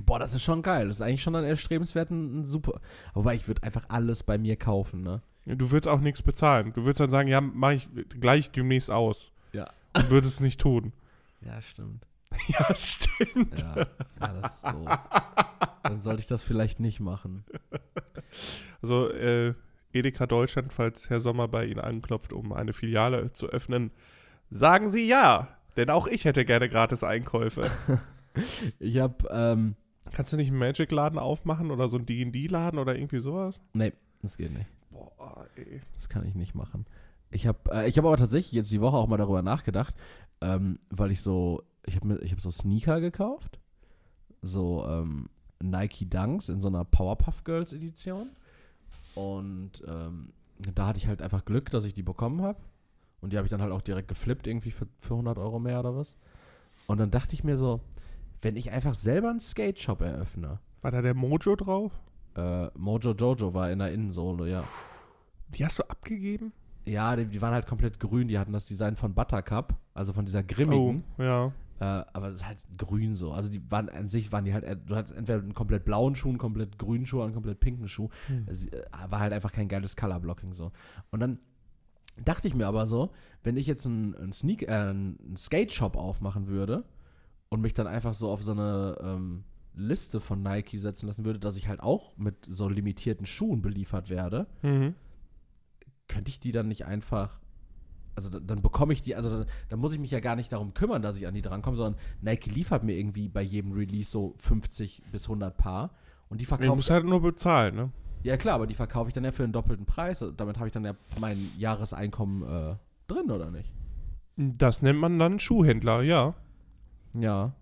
Boah, das ist schon geil. Das ist eigentlich schon ein erstrebenswert ein, ein super. Wobei ich würde einfach alles bei mir kaufen, ne? Du würdest auch nichts bezahlen. Du würdest dann sagen, ja, mache ich gleich demnächst aus. Ja. Du würdest es nicht tun. Ja, stimmt. Ja, stimmt. Ja, ja das ist so. Dann sollte ich das vielleicht nicht machen. Also, äh, Edeka Deutschland, falls Herr Sommer bei Ihnen anklopft, um eine Filiale zu öffnen, sagen Sie ja. Denn auch ich hätte gerne gratis Einkäufe. Ich habe, ähm, Kannst du nicht einen Magic-Laden aufmachen oder so einen D&D-Laden oder irgendwie sowas? nee, das geht nicht. Boah, ey. Das kann ich nicht machen. Ich habe äh, ich hab aber tatsächlich jetzt die Woche auch mal darüber nachgedacht, ähm, weil ich so, ich habe ich hab so Sneaker gekauft, so ähm, Nike Dunks in so einer Powerpuff Girls Edition und ähm, da hatte ich halt einfach Glück, dass ich die bekommen habe und die habe ich dann halt auch direkt geflippt, irgendwie für, für 100 Euro mehr oder was. Und dann dachte ich mir so, wenn ich einfach selber einen Skate Shop eröffne, War da der Mojo drauf? Äh, Mojo Jojo war in der Innensohle, ja. Die hast du abgegeben? Ja, die, die waren halt komplett grün. Die hatten das Design von Buttercup, also von dieser Oh, grimmigen. ja. Äh, aber es ist halt grün so. Also die waren an sich waren die halt, du hattest entweder einen komplett blauen Schuh, einen komplett grünen Schuh, einen komplett pinken Schuh. Hm. Es äh, war halt einfach kein geiles Colorblocking so. Und dann dachte ich mir aber so, wenn ich jetzt einen, einen Sneak, äh, einen Skate Shop aufmachen würde und mich dann einfach so auf so eine ähm, Liste von Nike setzen lassen würde, dass ich halt auch mit so limitierten Schuhen beliefert werde, Mhm. könnte ich die dann nicht einfach. Also dann, dann bekomme ich die, also dann, dann muss ich mich ja gar nicht darum kümmern, dass ich an die drankomme, sondern Nike liefert mir irgendwie bei jedem Release so 50 bis 100 Paar und die Du verkaufe musst halt nur bezahlen, ne? Ja klar, aber die verkaufe ich dann ja für einen doppelten Preis. Damit habe ich dann ja mein Jahreseinkommen äh, drin, oder nicht? Das nennt man dann Schuhhändler, ja. Ja.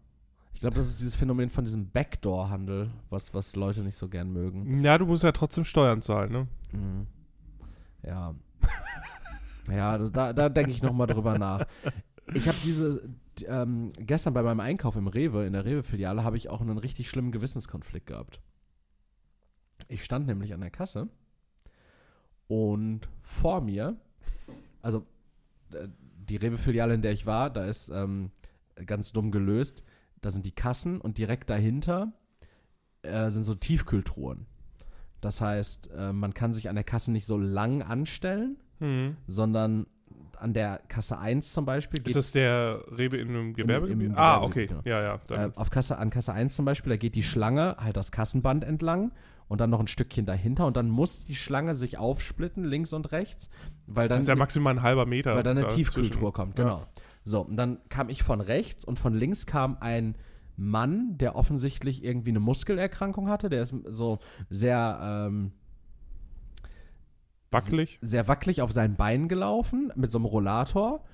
Ich glaube, das ist dieses Phänomen von diesem Backdoor-Handel, was, was Leute nicht so gern mögen. Ja, du musst ja trotzdem Steuern zahlen, ne? Mhm. Ja. ja, da, da denke ich nochmal drüber nach. Ich habe diese, ähm, gestern bei meinem Einkauf im Rewe, in der Rewe-Filiale, habe ich auch einen richtig schlimmen Gewissenskonflikt gehabt. Ich stand nämlich an der Kasse und vor mir, also äh, die Rewe-Filiale, in der ich war, da ist ähm, ganz dumm gelöst, da sind die Kassen und direkt dahinter äh, sind so Tiefkühltruhen. Das heißt, äh, man kann sich an der Kasse nicht so lang anstellen, Mhm. sondern an der Kasse 1 zum Beispiel Ist das der Rewe in einem Gewerbegebiet? im ah, Gewerbegebiet, okay. genau. Ja, ja. äh, auf Kasse, an Kasse 1 zum Beispiel, da geht die Schlange halt das Kassenband entlang und dann noch ein Stückchen dahinter und dann muss die Schlange sich aufsplitten, links und rechts, weil dann, das ist ja maximal ein halber Meter. weil dann eine. Tiefkühltruhe kommt, Ja. So, und dann kam ich von rechts und von links kam ein Mann, der offensichtlich irgendwie eine Muskelerkrankung hatte, der ist so sehr, ähm, Wackelig. sehr wackelig auf seinen Beinen gelaufen mit so einem Rollator.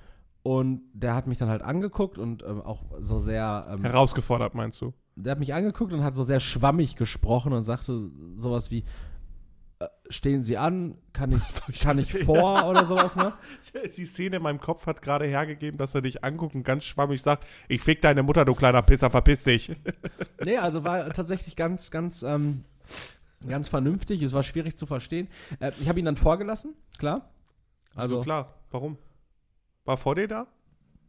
Und der hat mich dann halt angeguckt und ähm, auch so sehr. Ähm, Herausgefordert, meinst du? der hat mich angeguckt und hat so sehr schwammig gesprochen und sagte sowas wie: Stehen Sie an, kann ich, kann ich vor oder sowas, ne? Die Szene in meinem Kopf hat gerade hergegeben, dass er dich anguckt und ganz schwammig sagt: Ich fick deine Mutter, du kleiner Pisser, verpiss dich. Nee, also war tatsächlich ganz, ganz, ähm, ganz vernünftig. Es war schwierig zu verstehen. Äh, ich habe ihn dann vorgelassen, klar. Also Also, klar. Warum? War vor dir da?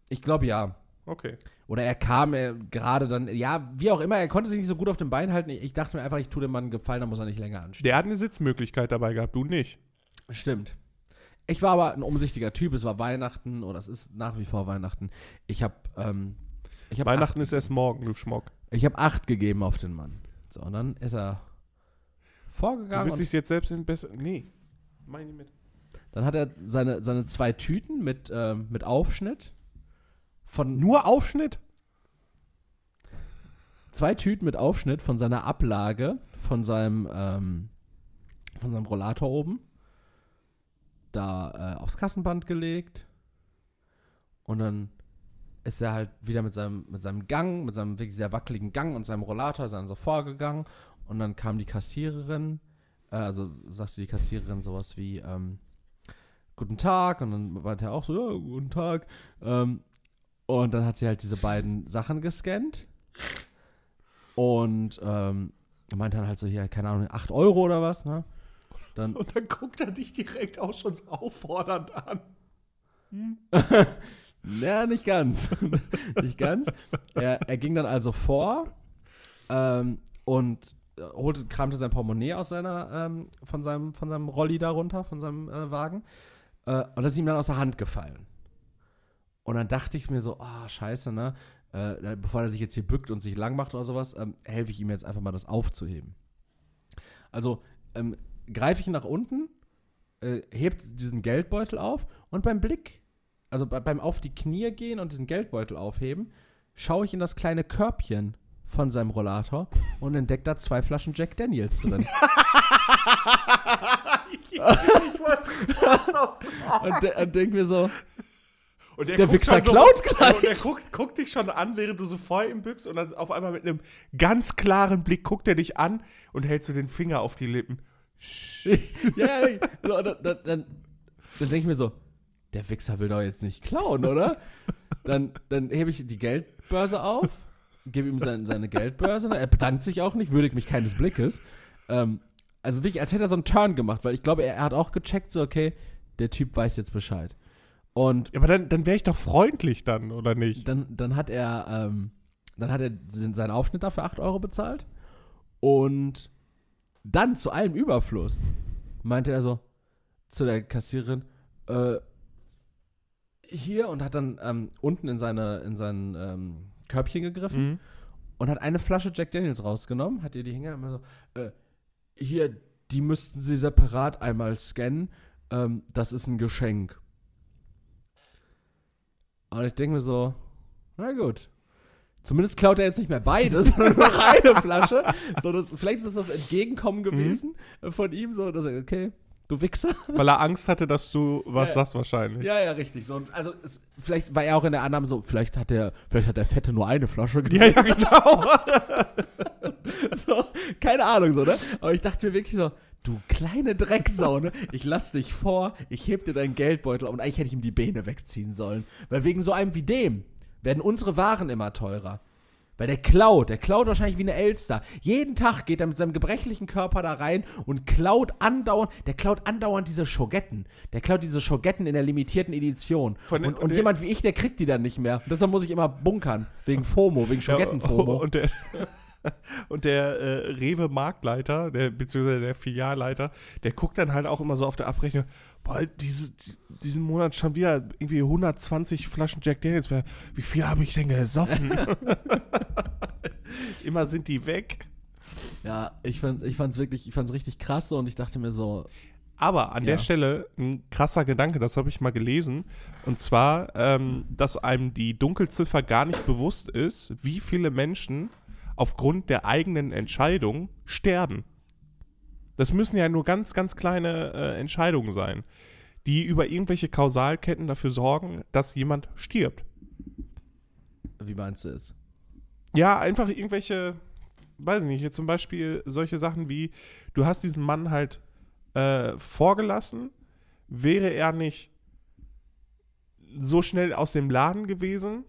ich glaube ja. Okay. Oder er kam er gerade dann, ja, wie auch immer, er konnte sich nicht so gut auf den Beinen halten. Ich, dachte mir einfach, ich tue dem Mann einen Gefallen, dann muss er nicht länger anstehen. Der hat eine Sitzmöglichkeit dabei gehabt, du nicht. Stimmt. Ich war aber ein umsichtiger Typ. Es war Weihnachten oder es ist nach wie vor Weihnachten. Ich habe ähm, ich hab Weihnachten acht, ist erst morgen, du Schmock. ich habe acht gegeben auf den Mann. So, und dann ist er Du vorgegangen. willst Und dich jetzt selbst in besser. Nee. Meine mit. dann hat er seine, seine zwei Tüten mit, ähm, mit Aufschnitt von Nur Aufschnitt? zwei Tüten mit Aufschnitt von seiner Ablage von seinem ähm, von seinem Rollator oben. Da äh, aufs Kassenband gelegt. Und dann ist er halt wieder mit seinem mit seinem Gang mit seinem wirklich sehr wackeligen Gang und seinem Rollator ist dann so vorgegangen. Und dann kam die Kassiererin äh, also sagte die Kassiererin sowas wie ähm, guten Tag. Und dann meinte er auch so ja guten Tag. Ähm, und dann hat sie halt diese beiden Sachen gescannt und ähm, meinte dann halt so, hier, keine Ahnung, 8 Euro oder was, ne? Dann, Und dann guckt er dich direkt auch schon so auffordernd an. ja, nicht ganz. nicht ganz. Er, er ging dann also vor ähm, und holte, kramte sein Portemonnaie aus seiner, ähm, von seinem, von seinem Rolli da runter, von seinem äh, Wagen. Äh, und das ist ihm dann aus der Hand gefallen. Und dann dachte ich mir so, ah, scheiße, ne? Äh, bevor er sich jetzt hier bückt und sich lang macht oder sowas, ähm, helfe ich ihm jetzt einfach mal, das aufzuheben. Also ähm, greife ich nach unten, äh, hebt diesen Geldbeutel auf und beim Blick, also bei, beim auf die Knie gehen und diesen Geldbeutel aufheben, schaue ich in das kleine Körbchen von seinem Rollator und entdecke da zwei Flaschen Jack Daniels drin. ich wollte noch sagen. und, de und denke mir so, Und Der guckt Wichser so- klaut gleich. Und der guckt, guckt dich schon an, während du so vor ihm bückst und dann auf einmal mit einem ganz klaren Blick guckt er dich an und hältst du den Finger auf die Lippen. ja, ja, so, dann, dann, dann, dann denke ich mir so, der Wichser will doch jetzt nicht klauen, oder? Dann, dann hebe ich die Geldbörse auf, gebe ihm sein, seine Geldbörse, er bedankt sich auch nicht, würdigt mich keines Blickes. Ähm, also wirklich, als hätte er so einen Turn gemacht, weil ich glaube, er, er hat auch gecheckt, so, okay, der Typ weiß jetzt Bescheid. Und Ja, aber dann, dann wäre ich doch freundlich dann, oder nicht? dann, dann hat er, ähm, dann hat er seinen Aufschnitt dafür 8 Euro bezahlt. Und dann zu allem Überfluss meinte er so zu der Kassiererin, äh, hier und hat dann ähm, unten in seine, in sein ähm, Körbchen gegriffen Mhm. und hat eine Flasche Jack Daniels rausgenommen, hat ihr die Hänger immer so, äh, hier, die müssten sie separat einmal scannen, ähm, das ist ein Geschenk. Und ich denke mir so, na gut. Zumindest klaut er jetzt nicht mehr beide, sondern nur eine Flasche. So, das, vielleicht ist das das Entgegenkommen gewesen äh, von ihm, so, dass er, okay, du Wichser. Weil er Angst hatte, dass du was Ja. sagst wahrscheinlich. Ja, ja, richtig. So, also, es, vielleicht war er auch in der Annahme so, vielleicht hat der, vielleicht hat der Fette nur eine Flasche Ja, ja, genau. so, keine Ahnung, so, ne? Aber ich dachte mir wirklich so, du kleine Drecksau, ne? Ich lass dich vor, ich heb dir deinen Geldbeutel und eigentlich hätte ich ihm die Beine wegziehen sollen. Weil wegen so einem wie dem werden unsere Waren immer teurer. Weil der klaut, der klaut wahrscheinlich wie eine Elster. Jeden Tag geht er mit seinem gebrechlichen Körper da rein und klaut andauernd, der klaut andauernd diese Schogetten. Der klaut diese Schogetten in der limitierten Edition. Den- und, und jemand wie ich, der kriegt die dann nicht mehr. Und deshalb muss ich immer bunkern. Wegen FOMO, wegen Schogetten-FOMO. und der, und der äh, Rewe-Marktleiter, der, beziehungsweise der Filialleiter, der guckt dann halt auch immer so auf der Abrechnung, boah, diese, diesen Monat schon wieder irgendwie 120 Flaschen Jack Daniels. Wie viel habe ich denn gesoffen? immer sind die weg. Ja, ich fand's, ich fand's wirklich, ich fand's richtig krass so und ich dachte mir so, Aber an Ja. der Stelle ein krasser Gedanke, das habe ich mal gelesen. Und zwar, ähm, dass einem die Dunkelziffer gar nicht bewusst ist, wie viele Menschen aufgrund der eigenen Entscheidung sterben. Das müssen ja nur ganz, ganz kleine äh, Entscheidungen sein, die über irgendwelche Kausalketten dafür sorgen, dass jemand stirbt. wie meinst du es? Ja, einfach irgendwelche, weiß ich nicht, jetzt zum Beispiel solche Sachen wie, du hast diesen Mann halt äh, vorgelassen, wäre er nicht so schnell aus dem Laden gewesen,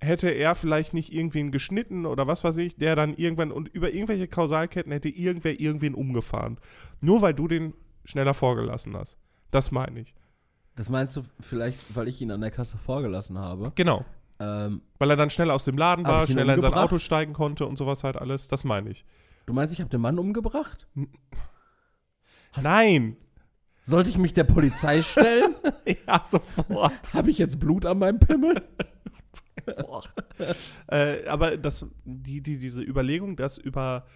hätte er vielleicht nicht irgendwen geschnitten oder was weiß ich, der dann irgendwann und über irgendwelche Kausalketten hätte irgendwer irgendwen umgefahren. Nur weil du den schneller vorgelassen hast. Das meine ich. Das meinst du vielleicht, weil ich ihn an der Kasse vorgelassen habe? Genau. Ähm, Weil er dann schnell aus dem Laden war, schneller in sein? Auto steigen konnte und sowas halt alles. Das meine ich. du meinst, ich habe den Mann umgebracht? Hast- Nein! Sollte ich mich der Polizei stellen? ja, sofort. habe ich jetzt Blut an meinem Pimmel? äh, aber das, die, die, diese Überlegung, dass über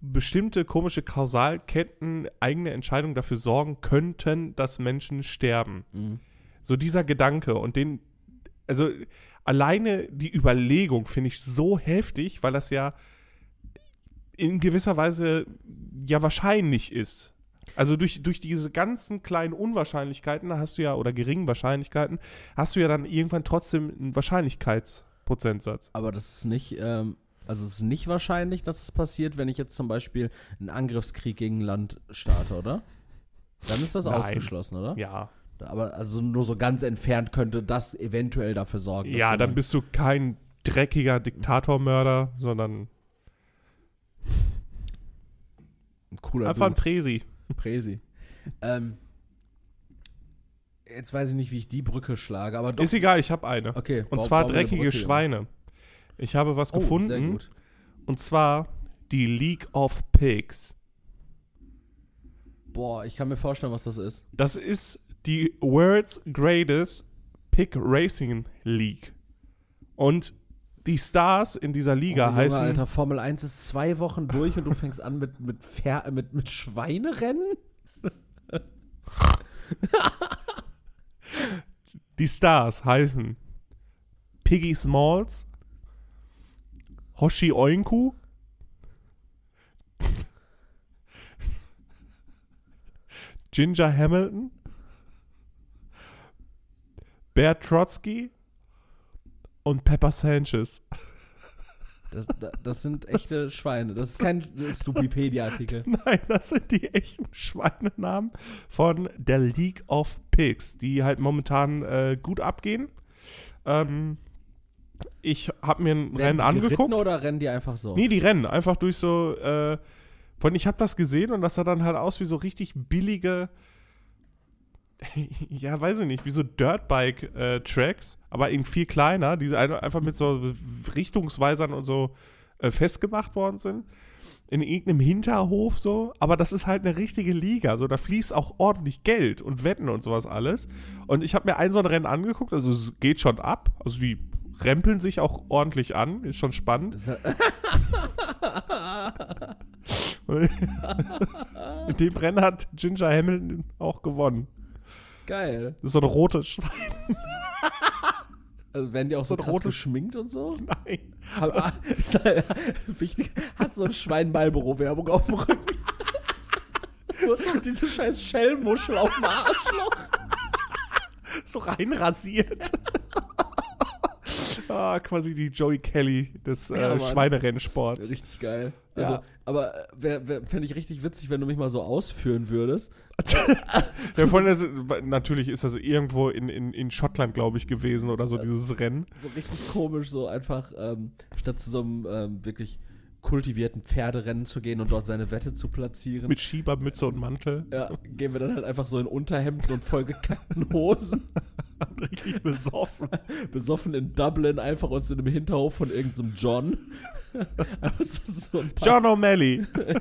bestimmte komische Kausalketten eigene Entscheidungen dafür sorgen könnten, dass Menschen sterben. Mhm. So dieser Gedanke und den, also alleine die Überlegung finde ich so heftig, weil das ja in gewisser Weise ja wahrscheinlich ist. Also durch, durch diese ganzen kleinen Unwahrscheinlichkeiten hast du ja, oder geringen Wahrscheinlichkeiten, hast du ja dann irgendwann trotzdem einen Wahrscheinlichkeitsprozentsatz. Aber das ist nicht, ähm, also es ist nicht wahrscheinlich, dass es passiert, wenn ich jetzt zum Beispiel einen Angriffskrieg gegen ein Land starte, oder? Dann ist das Nein. ausgeschlossen, oder? Ja. Aber also nur so ganz entfernt könnte das eventuell dafür sorgen. Ja, dann bist du kein dreckiger Diktatormörder, sondern ein cooler einfach ein Dude. Präsi. Ähm, jetzt weiß ich nicht, wie ich die Brücke schlage, aber doch. Ist egal, ich habe eine. okay. Und zwar dreckige Brücke, Schweine. Ich habe was. Oh, sehr gefunden. gut. Und zwar die League of Pigs. Boah, ich kann mir vorstellen, was das ist. Das ist die World's Greatest Pig Racing League. Und die Stars in dieser Liga oh, Junge, heißen. Alter, Formel 1 ist zwei Wochen durch und du fängst an mit, mit, Pfer mit, mit Schweinerennen? Die Stars heißen Piggy Smalls, Hoshi Oinku, Ginger Hamilton, Bear Trotsky und Pepper Sanchez. Das, das, das sind echte Schweine. Das ist kein Stupipedia-Artikel. Nein, das sind die echten Schweinenamen von der League of Pigs, die halt momentan äh, gut abgehen. Ähm, ich habe mir ein Rennen angeguckt. oder rennen die einfach so? Nee, die rennen einfach durch so. Äh, von ich habe das gesehen und das sah dann halt aus wie so richtig billige. ja, weiß ich nicht, wie so Dirtbike-Tracks, aber in viel kleiner, die ein- einfach mit so Richtungsweisern und so äh, festgemacht worden sind. In irgendeinem Hinterhof so, aber das ist halt eine richtige Liga. So, da fließt auch ordentlich Geld und Wetten und sowas alles. Und ich habe mir ein so ein Rennen angeguckt, also es geht schon ab. Also die rempeln sich auch ordentlich an, ist schon spannend. In dem Rennen hat Ginger Hamilton auch gewonnen. Geil. Das ist so ein rotes Schwein. Also werden die auch so So rotes- geschminkt und so? Nein. Aber, halt wichtig, hat so ein Schwein Marlboro-Werbung auf dem Rücken. So, diese scheiß Schellmuschel auf dem Arschloch. So reinrasiert. ah, quasi die Joey Kelly des Ja, äh. Schweinerennsports. Richtig geil. Also, Ja. aber äh, wär, wär, fände ich richtig witzig, wenn du mich mal so ausführen würdest. Ja, von der, natürlich ist das irgendwo in, in, in Schottland, glaube ich, gewesen oder so, dieses Rennen. So richtig komisch, so einfach, ähm, statt zu so einem ähm, wirklich kultivierten Pferderennen zu gehen und dort seine Wette zu platzieren. Mit Schiebermütze und Mantel. ja, gehen wir dann halt einfach so in Unterhemden und vollgekackten Hosen, Richtig besoffen. besoffen in Dublin, einfach uns in einem Hinterhof von irgendeinem John. so, so John O'Malley.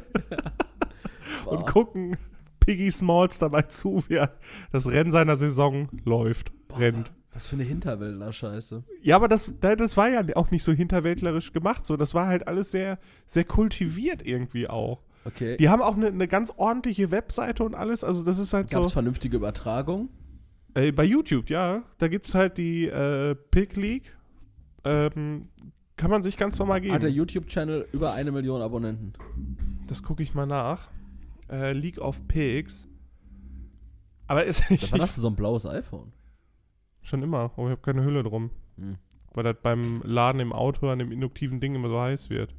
Boah. und gucken Piggy Smalls dabei zu, wie er das Rennen seiner Saison läuft, rennt. Was für eine Hinterwäldler-Scheiße. Ja, aber das, das war ja auch nicht so hinterwäldlerisch gemacht. So, das war halt alles sehr, sehr kultiviert irgendwie auch. Okay. Die haben auch eine, eine ganz ordentliche Webseite und alles. Also das ist halt Gab es so. vernünftige Übertragung? Äh, bei YouTube, ja. Da gibt es halt die äh, Pig League. Ähm, kann man sich ganz normal Hat der geben. YouTube-Channel über eine Million Abonnenten. Das gucke ich mal nach. Äh, League of Pigs. Aber ist ich, Da war das so ein blaues iPhone. schon immer. Aber ich habe keine Hülle drum. Hm. Weil das beim Laden im Auto an dem induktiven Ding immer so heiß wird.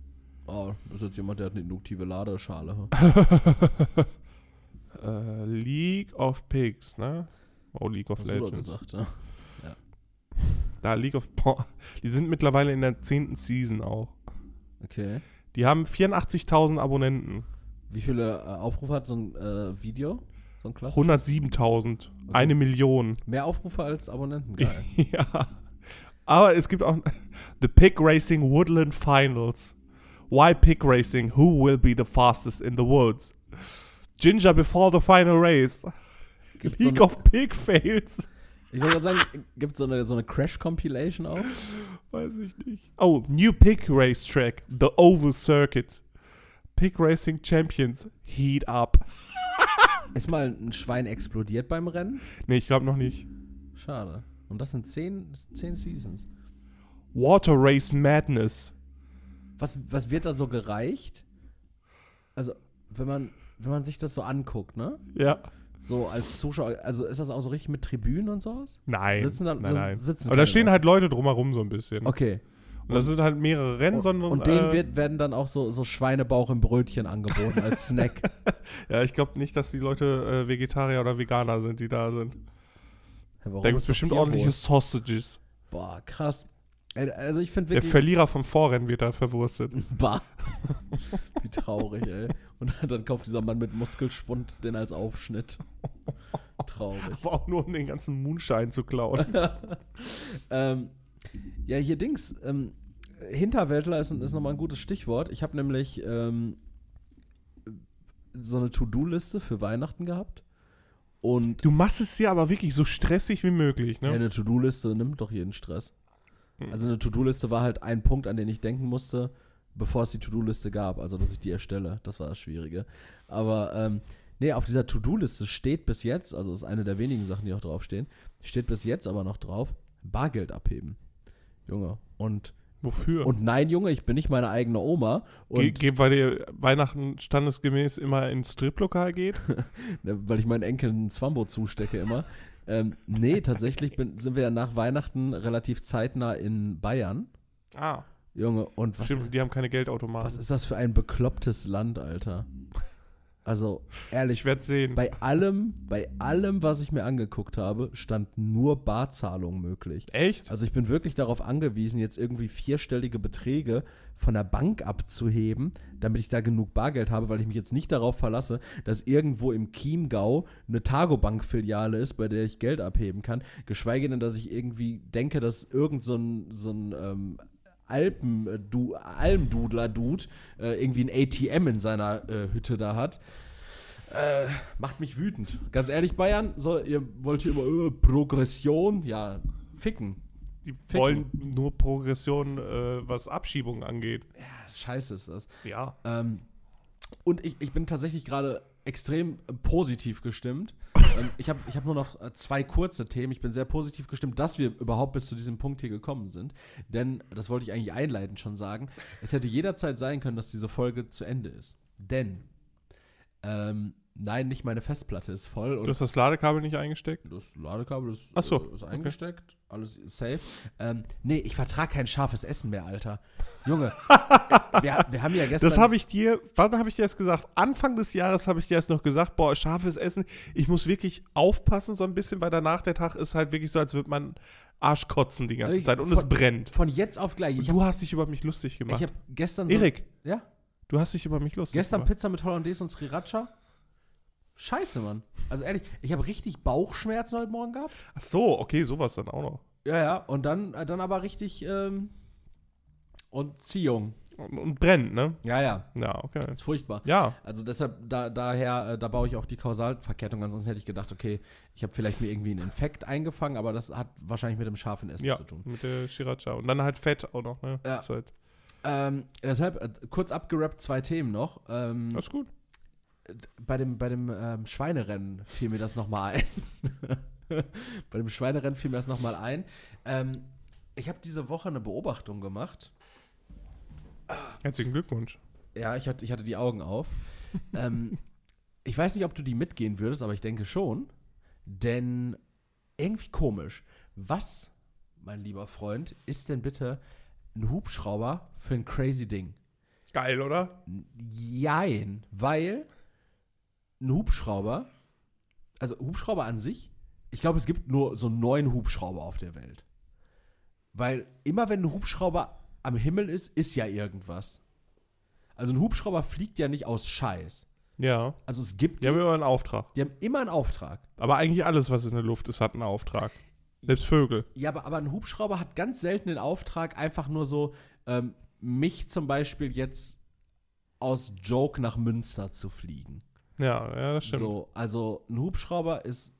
Oh, das ist jetzt jemand, der hat eine induktive Ladeschale. äh, League of Pigs, ne? Oh, League of Hast du Legends. gesagt, ne? Da League of boah, Die sind mittlerweile in der zehnten Season auch. Okay. Die haben 84.000 Abonnenten. Wie viele äh, Aufrufe hat so ein äh, Video? So ein klassisches? 107.000. Eine Million. Mehr Aufrufe als Abonnenten? Geil. ja. Aber es gibt auch The Pig Racing Woodland Finals. Why Pig Racing? Who will be the fastest in the woods? Ginger before the final race. Gibt's League so of Pig Fails. Ich wollte gerade sagen, gibt es so eine, so eine Crash-Compilation auch? Weiß ich nicht. Oh, New Pig Race Track. The Oval Circuit. Pig Racing Champions. Heat up. Ist mal ein Schwein explodiert beim Rennen? Nee, ich glaube noch nicht. Schade. Und das sind zehn, zehn Seasons. Water Race Madness. Was, was wird da so gereicht? Also, wenn man, wenn man sich das so anguckt, ne? Ja. So als Zuschauer, also ist das auch so richtig mit Tribünen und sowas? Nein. Sitzen dann- nein, nein. sitzen Aber da stehen halt Leute drumherum so ein bisschen. Okay. Und das sind halt mehrere Rennen, sondern. Und denen äh, wird, werden dann auch so, so Schweinebauch im Brötchen angeboten als Snack. Ja, ich glaube nicht, dass die Leute äh, Vegetarier oder Veganer sind, die da sind. Warum Da gibt es bestimmt ordentliche Sausages. Boah, krass. Ey, Also ich finde Der. Verlierer vom Vorrennen wird da verwurstet. Bah. Wie traurig, ey. Und dann kauft dieser Mann mit Muskelschwund den als Aufschnitt. Traurig. Aber auch nur, um den ganzen Moonshine zu klauen. Ähm, ja, hier Dings. Ähm, Hinterwäldler ist, ist nochmal ein gutes Stichwort. Ich habe nämlich ähm, so eine To-Do-Liste für Weihnachten gehabt. Und Du machst es dir aber wirklich so stressig wie möglich, ja, ne? eine To-Do-Liste nimmt doch jeden Stress. Hm. Also eine To-Do-Liste war halt ein Punkt, an den ich denken musste, bevor es die To-Do-Liste gab. Also, dass ich die erstelle. Das war das Schwierige. Aber, ähm, nee, auf dieser To-Do-Liste steht bis jetzt, also ist eine der wenigen Sachen, die auch draufstehen, steht bis jetzt aber noch drauf, Bargeld abheben. Junge. Und, Wofür? und nein, Junge, ich bin nicht meine eigene Oma. Und Ge ge weil ihr Weihnachten standesgemäß immer ins Striplokal geht? Ne, weil ich meinen Enkeln ein Zwambo zustecke immer. Ähm, nee, tatsächlich bin, sind wir ja nach Weihnachten relativ zeitnah in Bayern. Ah, Junge, und was, stimmt, die haben keine Geldautomaten. was ist das für ein beklopptes Land, Alter? Also, ehrlich, ich werde sehen. bei allem, bei allem, was ich mir angeguckt habe, stand nur Barzahlung möglich. Echt? Also ich bin wirklich darauf angewiesen, jetzt irgendwie vierstellige Beträge von der Bank abzuheben, damit ich da genug Bargeld habe, weil ich mich jetzt nicht darauf verlasse, dass irgendwo im Chiemgau eine Targobank-Filiale ist, bei der ich Geld abheben kann. Geschweige denn, dass ich irgendwie denke, dass irgend so ein, so ein ähm, Alpen, äh, du, Almdudler-Dude äh, irgendwie ein ATM in seiner äh, Hütte da hat. Äh, macht mich wütend. Ganz ehrlich, Bayern, so, ihr wollt hier immer äh, Progression, ja, ficken. Die wollen nur Progression, äh, was Abschiebungen angeht. Ja, scheiße ist das. Ja. Ähm, und ich, ich bin tatsächlich gerade extrem äh, positiv gestimmt. ähm, ich habe ich hab nur noch äh, zwei kurze Themen. Ich bin sehr positiv gestimmt, dass wir überhaupt bis zu diesem Punkt hier gekommen sind. Denn, das wollte ich eigentlich einleitend schon sagen, es hätte jederzeit sein können, dass diese Folge zu Ende ist. Denn, ähm, nein, nicht meine Festplatte ist voll. Und Du hast das Ladekabel nicht eingesteckt? das Ladekabel ist, Ach so, äh, ist okay. eingesteckt, alles safe. Ähm, nee, ich vertrage kein scharfes Essen mehr, Alter. Junge, wir, wir haben ja gestern. Das habe ich dir, wann habe ich dir das gesagt? Anfang des Jahres habe ich dir das noch gesagt, boah, scharfes Essen, ich muss wirklich aufpassen so ein bisschen, weil danach der Tag ist halt wirklich so, als würde man Arsch kotzen die ganze Ich- Zeit und von- es brennt. von jetzt auf gleich. Ich du habe hast dich über mich lustig gemacht. hab gestern so, Erik, Ja, du hast dich über mich lustig gestern gemacht. Pizza mit Hollandaise und Sriracha. Scheiße, Mann. Also ehrlich, ich habe richtig Bauchschmerzen heute Morgen gehabt. Ach so, okay, sowas dann auch noch. Ja, ja. Und dann, äh, dann aber richtig ähm, und Ziehung. Und, und brennt, ne? Ja, ja. Ja, okay. Das ist furchtbar. Ja, Also deshalb, da, daher, äh, da baue ich auch die Kausalverkettung. Ansonsten hätte ich gedacht, okay, ich habe vielleicht mir irgendwie einen Infekt eingefangen, aber das hat wahrscheinlich mit dem scharfen Essen ja, zu tun. mit der Shiracha. Und dann halt Fett auch noch, ne? Ja. Halt, Ähm, deshalb, äh, kurz abgerappt, zwei Themen noch. Ähm, das ist gut. Bei dem, bei dem ähm, Schweinerennen fiel mir das nochmal ein. bei dem Schweinerennen fiel mir das nochmal ein. Ähm, ich habe diese Woche eine Beobachtung gemacht. Herzlichen Glückwunsch. Ja, ich hatte, ich hatte die Augen auf. ähm, ich weiß nicht, ob du die mitgehen würdest, aber ich denke schon. Denn irgendwie komisch. Was, mein lieber Freund, ist denn bitte ein Hubschrauber für ein crazy Ding? Geil, oder? Jein, weil ein Hubschrauber, also Hubschrauber an sich, ich glaube, es gibt nur so neun Hubschrauber auf der Welt. Weil immer wenn ein Hubschrauber am Himmel ist, ist ja irgendwas. Also ein Hubschrauber fliegt ja nicht aus Scheiß. Ja. Also es gibt, Die haben immer einen Auftrag. die haben immer einen Auftrag. Aber eigentlich alles, was in der Luft ist, hat einen Auftrag. Selbst Vögel. Ja, aber, aber ein Hubschrauber hat ganz selten den Auftrag, einfach nur so, ähm, mich zum Beispiel jetzt aus Joke nach Münster zu fliegen. Ja, ja, das stimmt. So, also ein Hubschrauber ist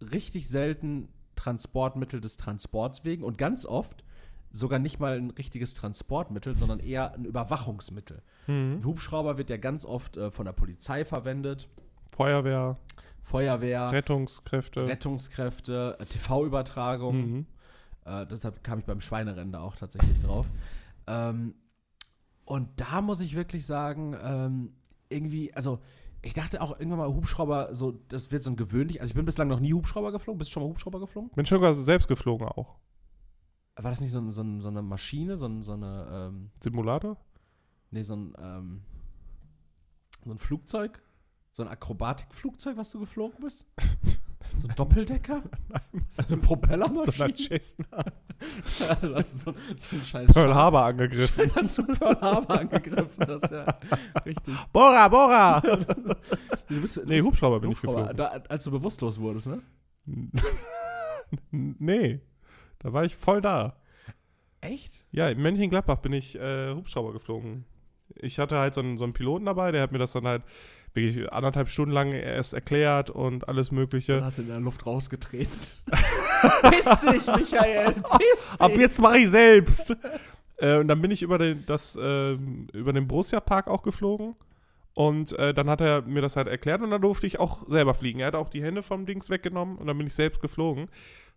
richtig selten Transportmittel des Transports wegen und ganz oft sogar nicht mal ein richtiges Transportmittel, sondern eher ein Überwachungsmittel. Mhm. Ein Hubschrauber wird ja ganz oft äh, von der Polizei verwendet, Feuerwehr, Feuerwehr, Rettungskräfte. Rettungskräfte, äh, TV-Übertragung. mhm. Äh, deshalb kam ich beim Schweinerennen da auch tatsächlich drauf. Ähm, und da muss ich wirklich sagen, ähm, irgendwie, also ich dachte auch irgendwann mal Hubschrauber, so, das wird so ein gewöhnlich. Also ich bin bislang noch nie Hubschrauber geflogen. Bist du schon mal Hubschrauber geflogen? Bin schon quasi selbst geflogen auch. War das nicht so, ein- so, ein- so eine Maschine, so, ein- so eine, ähm, Simulator? nee, so ein, ähm, so ein Flugzeug? So ein Akrobatikflugzeug, was du geflogen bist? So ein Doppeldecker? So eine So Propellermaschine? eine Cessna. also so, so ein scheiß Pearl Harbor angegriffen. Dann zu Pearl Harbor angegriffen, das ist ja richtig. Bora, Bora! Du bist, du nee, Hubschrauber bin ich Hubschrauber, geflogen. da, als du bewusstlos wurdest, ne? nee, da war ich voll da. Echt? Ja, in Mönchengladbach bin ich äh, Hubschrauber geflogen. Ich hatte halt so einen, so einen Piloten dabei, der hat mir das dann halt wirklich anderthalb Stunden lang erst erklärt und alles Dann Mögliche. hast du in der Luft rausgetreten. Piss dich, Michael! Piss dich! Ab jetzt mache ich selbst! äh, und dann bin ich über den, das, ähm, über den Borussia-Park auch geflogen. Und äh, dann hat er mir das halt erklärt und dann durfte ich auch selber fliegen. Er hat auch die Hände vom Dings weggenommen und dann bin ich selbst geflogen.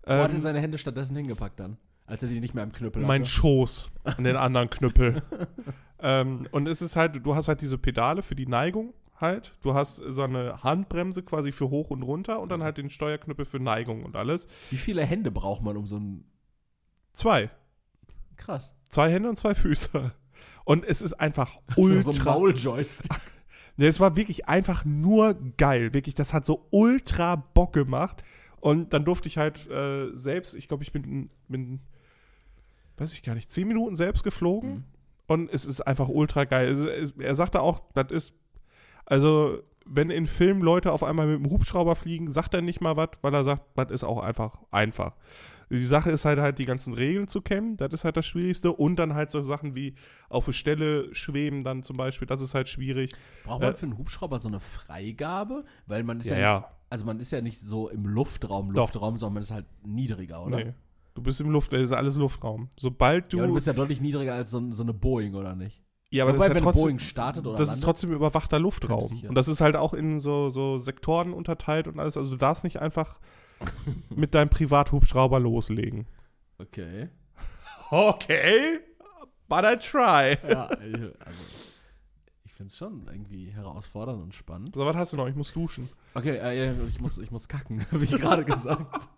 Wo hat er Ähm, seine Hände stattdessen hingepackt dann? Als er die nicht mehr im Knüppel mein hatte. Schoß an den anderen Knüppel. ähm, und es ist halt, du hast halt diese Pedale für die Neigung halt. Du hast so eine Handbremse quasi für hoch und runter und dann halt den Steuerknüppel für Neigung und alles. Wie viele Hände braucht man um so ein. Zwei. Krass. Zwei Hände und zwei Füße. Und es ist einfach ultra. so ein Mauljoystick. Es war wirklich einfach nur geil. Wirklich, das hat so ultra Bock gemacht. Und dann durfte ich halt äh, selbst, ich glaube, ich bin, bin, weiß ich gar nicht, zehn Minuten selbst geflogen. Mhm. Und es ist einfach ultra geil. Es, es, er sagte auch, das ist, also, wenn in Filmen Leute auf einmal mit dem Hubschrauber fliegen, sagt er nicht mal was, weil er sagt, das ist auch einfach einfach. Die Sache ist halt halt die ganzen Regeln zu kennen, das ist halt das Schwierigste. Und dann halt so Sachen wie auf eine Stelle schweben dann zum Beispiel, das ist halt schwierig. Braucht man Äh, für einen Hubschrauber so eine Freigabe? Weil man ist Ja, ja. Nicht, also man ist ja nicht so im Luftraum, Doch. Luftraum, sondern man ist halt niedriger, oder? Nee. Du bist im Luft, das ist alles Luftraum. Sobald du. Ja, du bist ja deutlich niedriger als so, so eine Boeing, oder nicht? Ja, aber Wobei, das ist ja wenn trotzdem, Boeing startet oder das landet, ist trotzdem überwachter Luftraum. Ich, ja. Und das ist halt auch in so, so Sektoren unterteilt und alles. Also du darfst nicht einfach mit deinem Privathubschrauber loslegen. Okay. Okay, but I try. Ja, also ich finde es schon irgendwie herausfordernd und spannend. So, was hast du noch? Ich muss duschen. Okay, äh, ich, muss, ich muss kacken, wie gerade gesagt.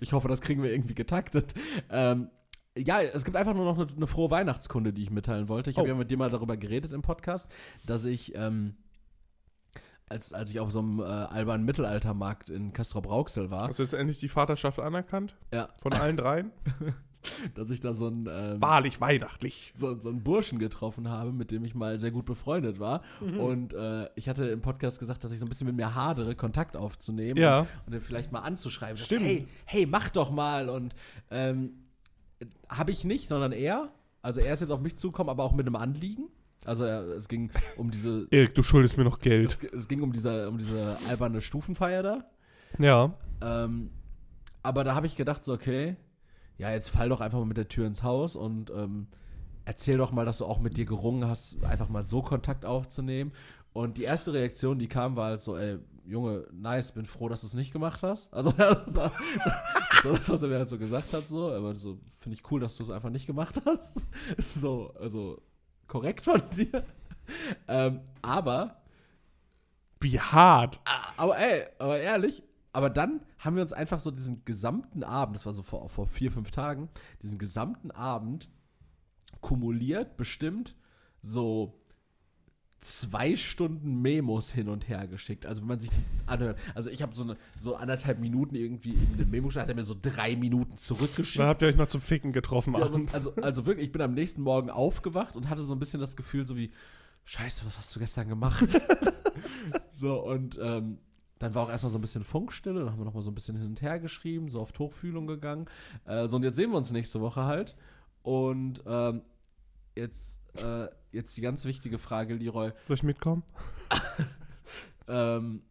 Ich hoffe, das kriegen wir irgendwie getaktet. Ähm, ja, es gibt einfach nur noch eine, eine frohe Weihnachtskunde, die ich mitteilen wollte. Ich habe Oh. ja mit dir mal darüber geredet im Podcast, dass ich, ähm, als, als ich auf so einem äh, albernen Mittelaltermarkt in Castrop-Rauxel war, Hast du jetzt endlich die Vaterschaft anerkannt? ja, Von allen dreien? dass ich da so einen, ähm, Wahrlich weihnachtlich. so, so einen Burschen getroffen habe, mit dem ich mal sehr gut befreundet war. Mhm. Und äh, ich hatte im Podcast gesagt, dass ich so ein bisschen mit mir hadere, Kontakt aufzunehmen Ja. und, und den vielleicht mal anzuschreiben. dass, Stimmt. Hey, hey, mach doch mal. Und ähm, habe ich nicht, sondern er. Also er ist jetzt auf mich zugekommen, aber auch mit einem Anliegen. Also es ging um diese, Erik, du schuldest mir noch Geld. es, es ging um diese, um diese alberne Stufenfeier da. Ja. Ähm, aber da habe ich gedacht, so, okay, ja, jetzt fall doch einfach mal mit der Tür ins Haus und ähm, erzähl doch mal, dass du auch mit dir gerungen hast, einfach mal so Kontakt aufzunehmen. Und die erste Reaktion, die kam, war halt so, ey, Junge, nice, bin froh, dass du es nicht gemacht hast. Also, das war so, das, was er mir halt so gesagt hat, so, aber so, finde ich cool, dass du es einfach nicht gemacht hast. So, also, korrekt von dir. Ähm, aber Wie hart. aber ey, aber ehrlich, aber dann haben wir uns einfach so diesen gesamten Abend, das war so vor, vor vier, fünf Tagen, diesen gesamten Abend kumuliert, bestimmt so zwei Stunden Memos hin und her geschickt. Also wenn man sich die anhört, also ich habe so eine so anderthalb Minuten irgendwie in den Memo geschickt, hat er mir so drei Minuten zurückgeschickt. Dann habt ihr euch noch zum Ficken getroffen Ja, abends. also, also wirklich, ich bin am nächsten Morgen aufgewacht und hatte so ein bisschen das Gefühl, so wie, Scheiße, was hast du gestern gemacht? so, und ähm, Dann war auch erstmal so ein bisschen Funkstille, dann haben wir nochmal so ein bisschen hin und her geschrieben, so auf Tuchfühlung gegangen. Äh, so, und jetzt sehen wir uns nächste Woche halt. Und ähm, jetzt, äh, jetzt die ganz wichtige Frage, Leroy. Soll ich mitkommen? ähm,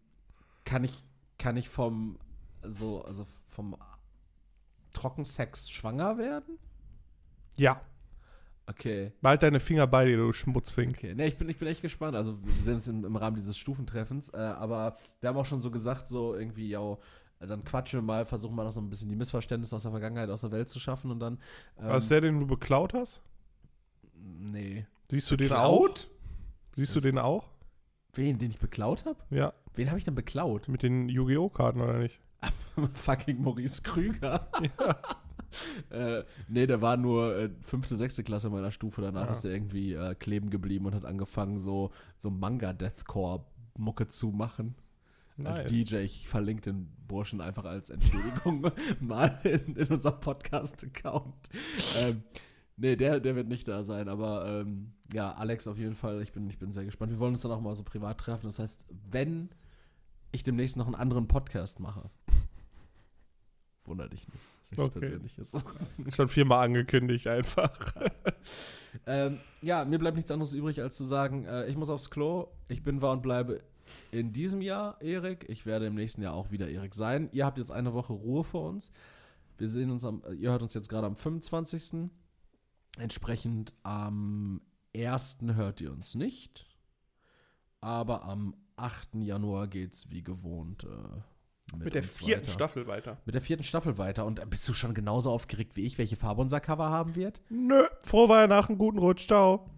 kann ich, kann ich vom, so, also vom Trockensex schwanger werden? Ja. Okay. Bald deine Finger bei dir, du Schmutzfink. Okay, ne, ich bin, ich bin echt gespannt. Also, wir sehen uns im, im Rahmen dieses Stufentreffens. Äh, aber wir haben auch schon so gesagt, so irgendwie, ja, dann quatschen wir mal, versuchen mal noch so ein bisschen die Missverständnisse aus der Vergangenheit, aus der Welt zu schaffen und dann. Ähm, Was der, den du beklaut hast? Nee. Siehst du den auch? Siehst du den auch? Wen, den ich beklaut habe? Ja. Wen habe ich denn beklaut? Mit den Yu-Gi-Oh! Karten, oder nicht? Fucking Maurice Krüger. Ja. äh, nee, der war nur äh, fünfte, sechste Klasse meiner Stufe. Danach ja. ist er irgendwie äh, kleben geblieben und hat angefangen, so, so Manga-Deathcore-Mucke zu machen. Nice. Als DJ. Ich verlinke den Burschen einfach als Entschädigung mal in, in unserem Podcast-Account. Ähm, nee, der, der wird nicht da sein, aber ähm, ja, Alex auf jeden Fall. Ich bin, ich bin sehr gespannt. Wir wollen uns dann auch mal so privat treffen. Das heißt, wenn ich demnächst noch einen anderen Podcast mache, wunder dich nicht. Das ist okay. Persönliches. Schon viermal angekündigt einfach. ähm, ja, mir bleibt nichts anderes übrig, als zu sagen, äh, ich muss aufs Klo. Ich bin, war und bleibe in diesem Jahr Erik. Ich werde im nächsten Jahr auch wieder Erik sein. Ihr habt jetzt eine Woche Ruhe vor uns. Wir sehen uns am, ihr hört uns jetzt gerade am 25. Entsprechend am 1. hört ihr uns nicht. Aber am 8. Januar geht's wie gewohnt. Äh, mit, mit der vierten weiter. Staffel weiter. Mit der vierten Staffel weiter. Und bist du schon genauso aufgeregt wie ich, welche Farbe unser Cover haben wird? Nö. Frohe Weihnachten, guten Rutsch, ciao.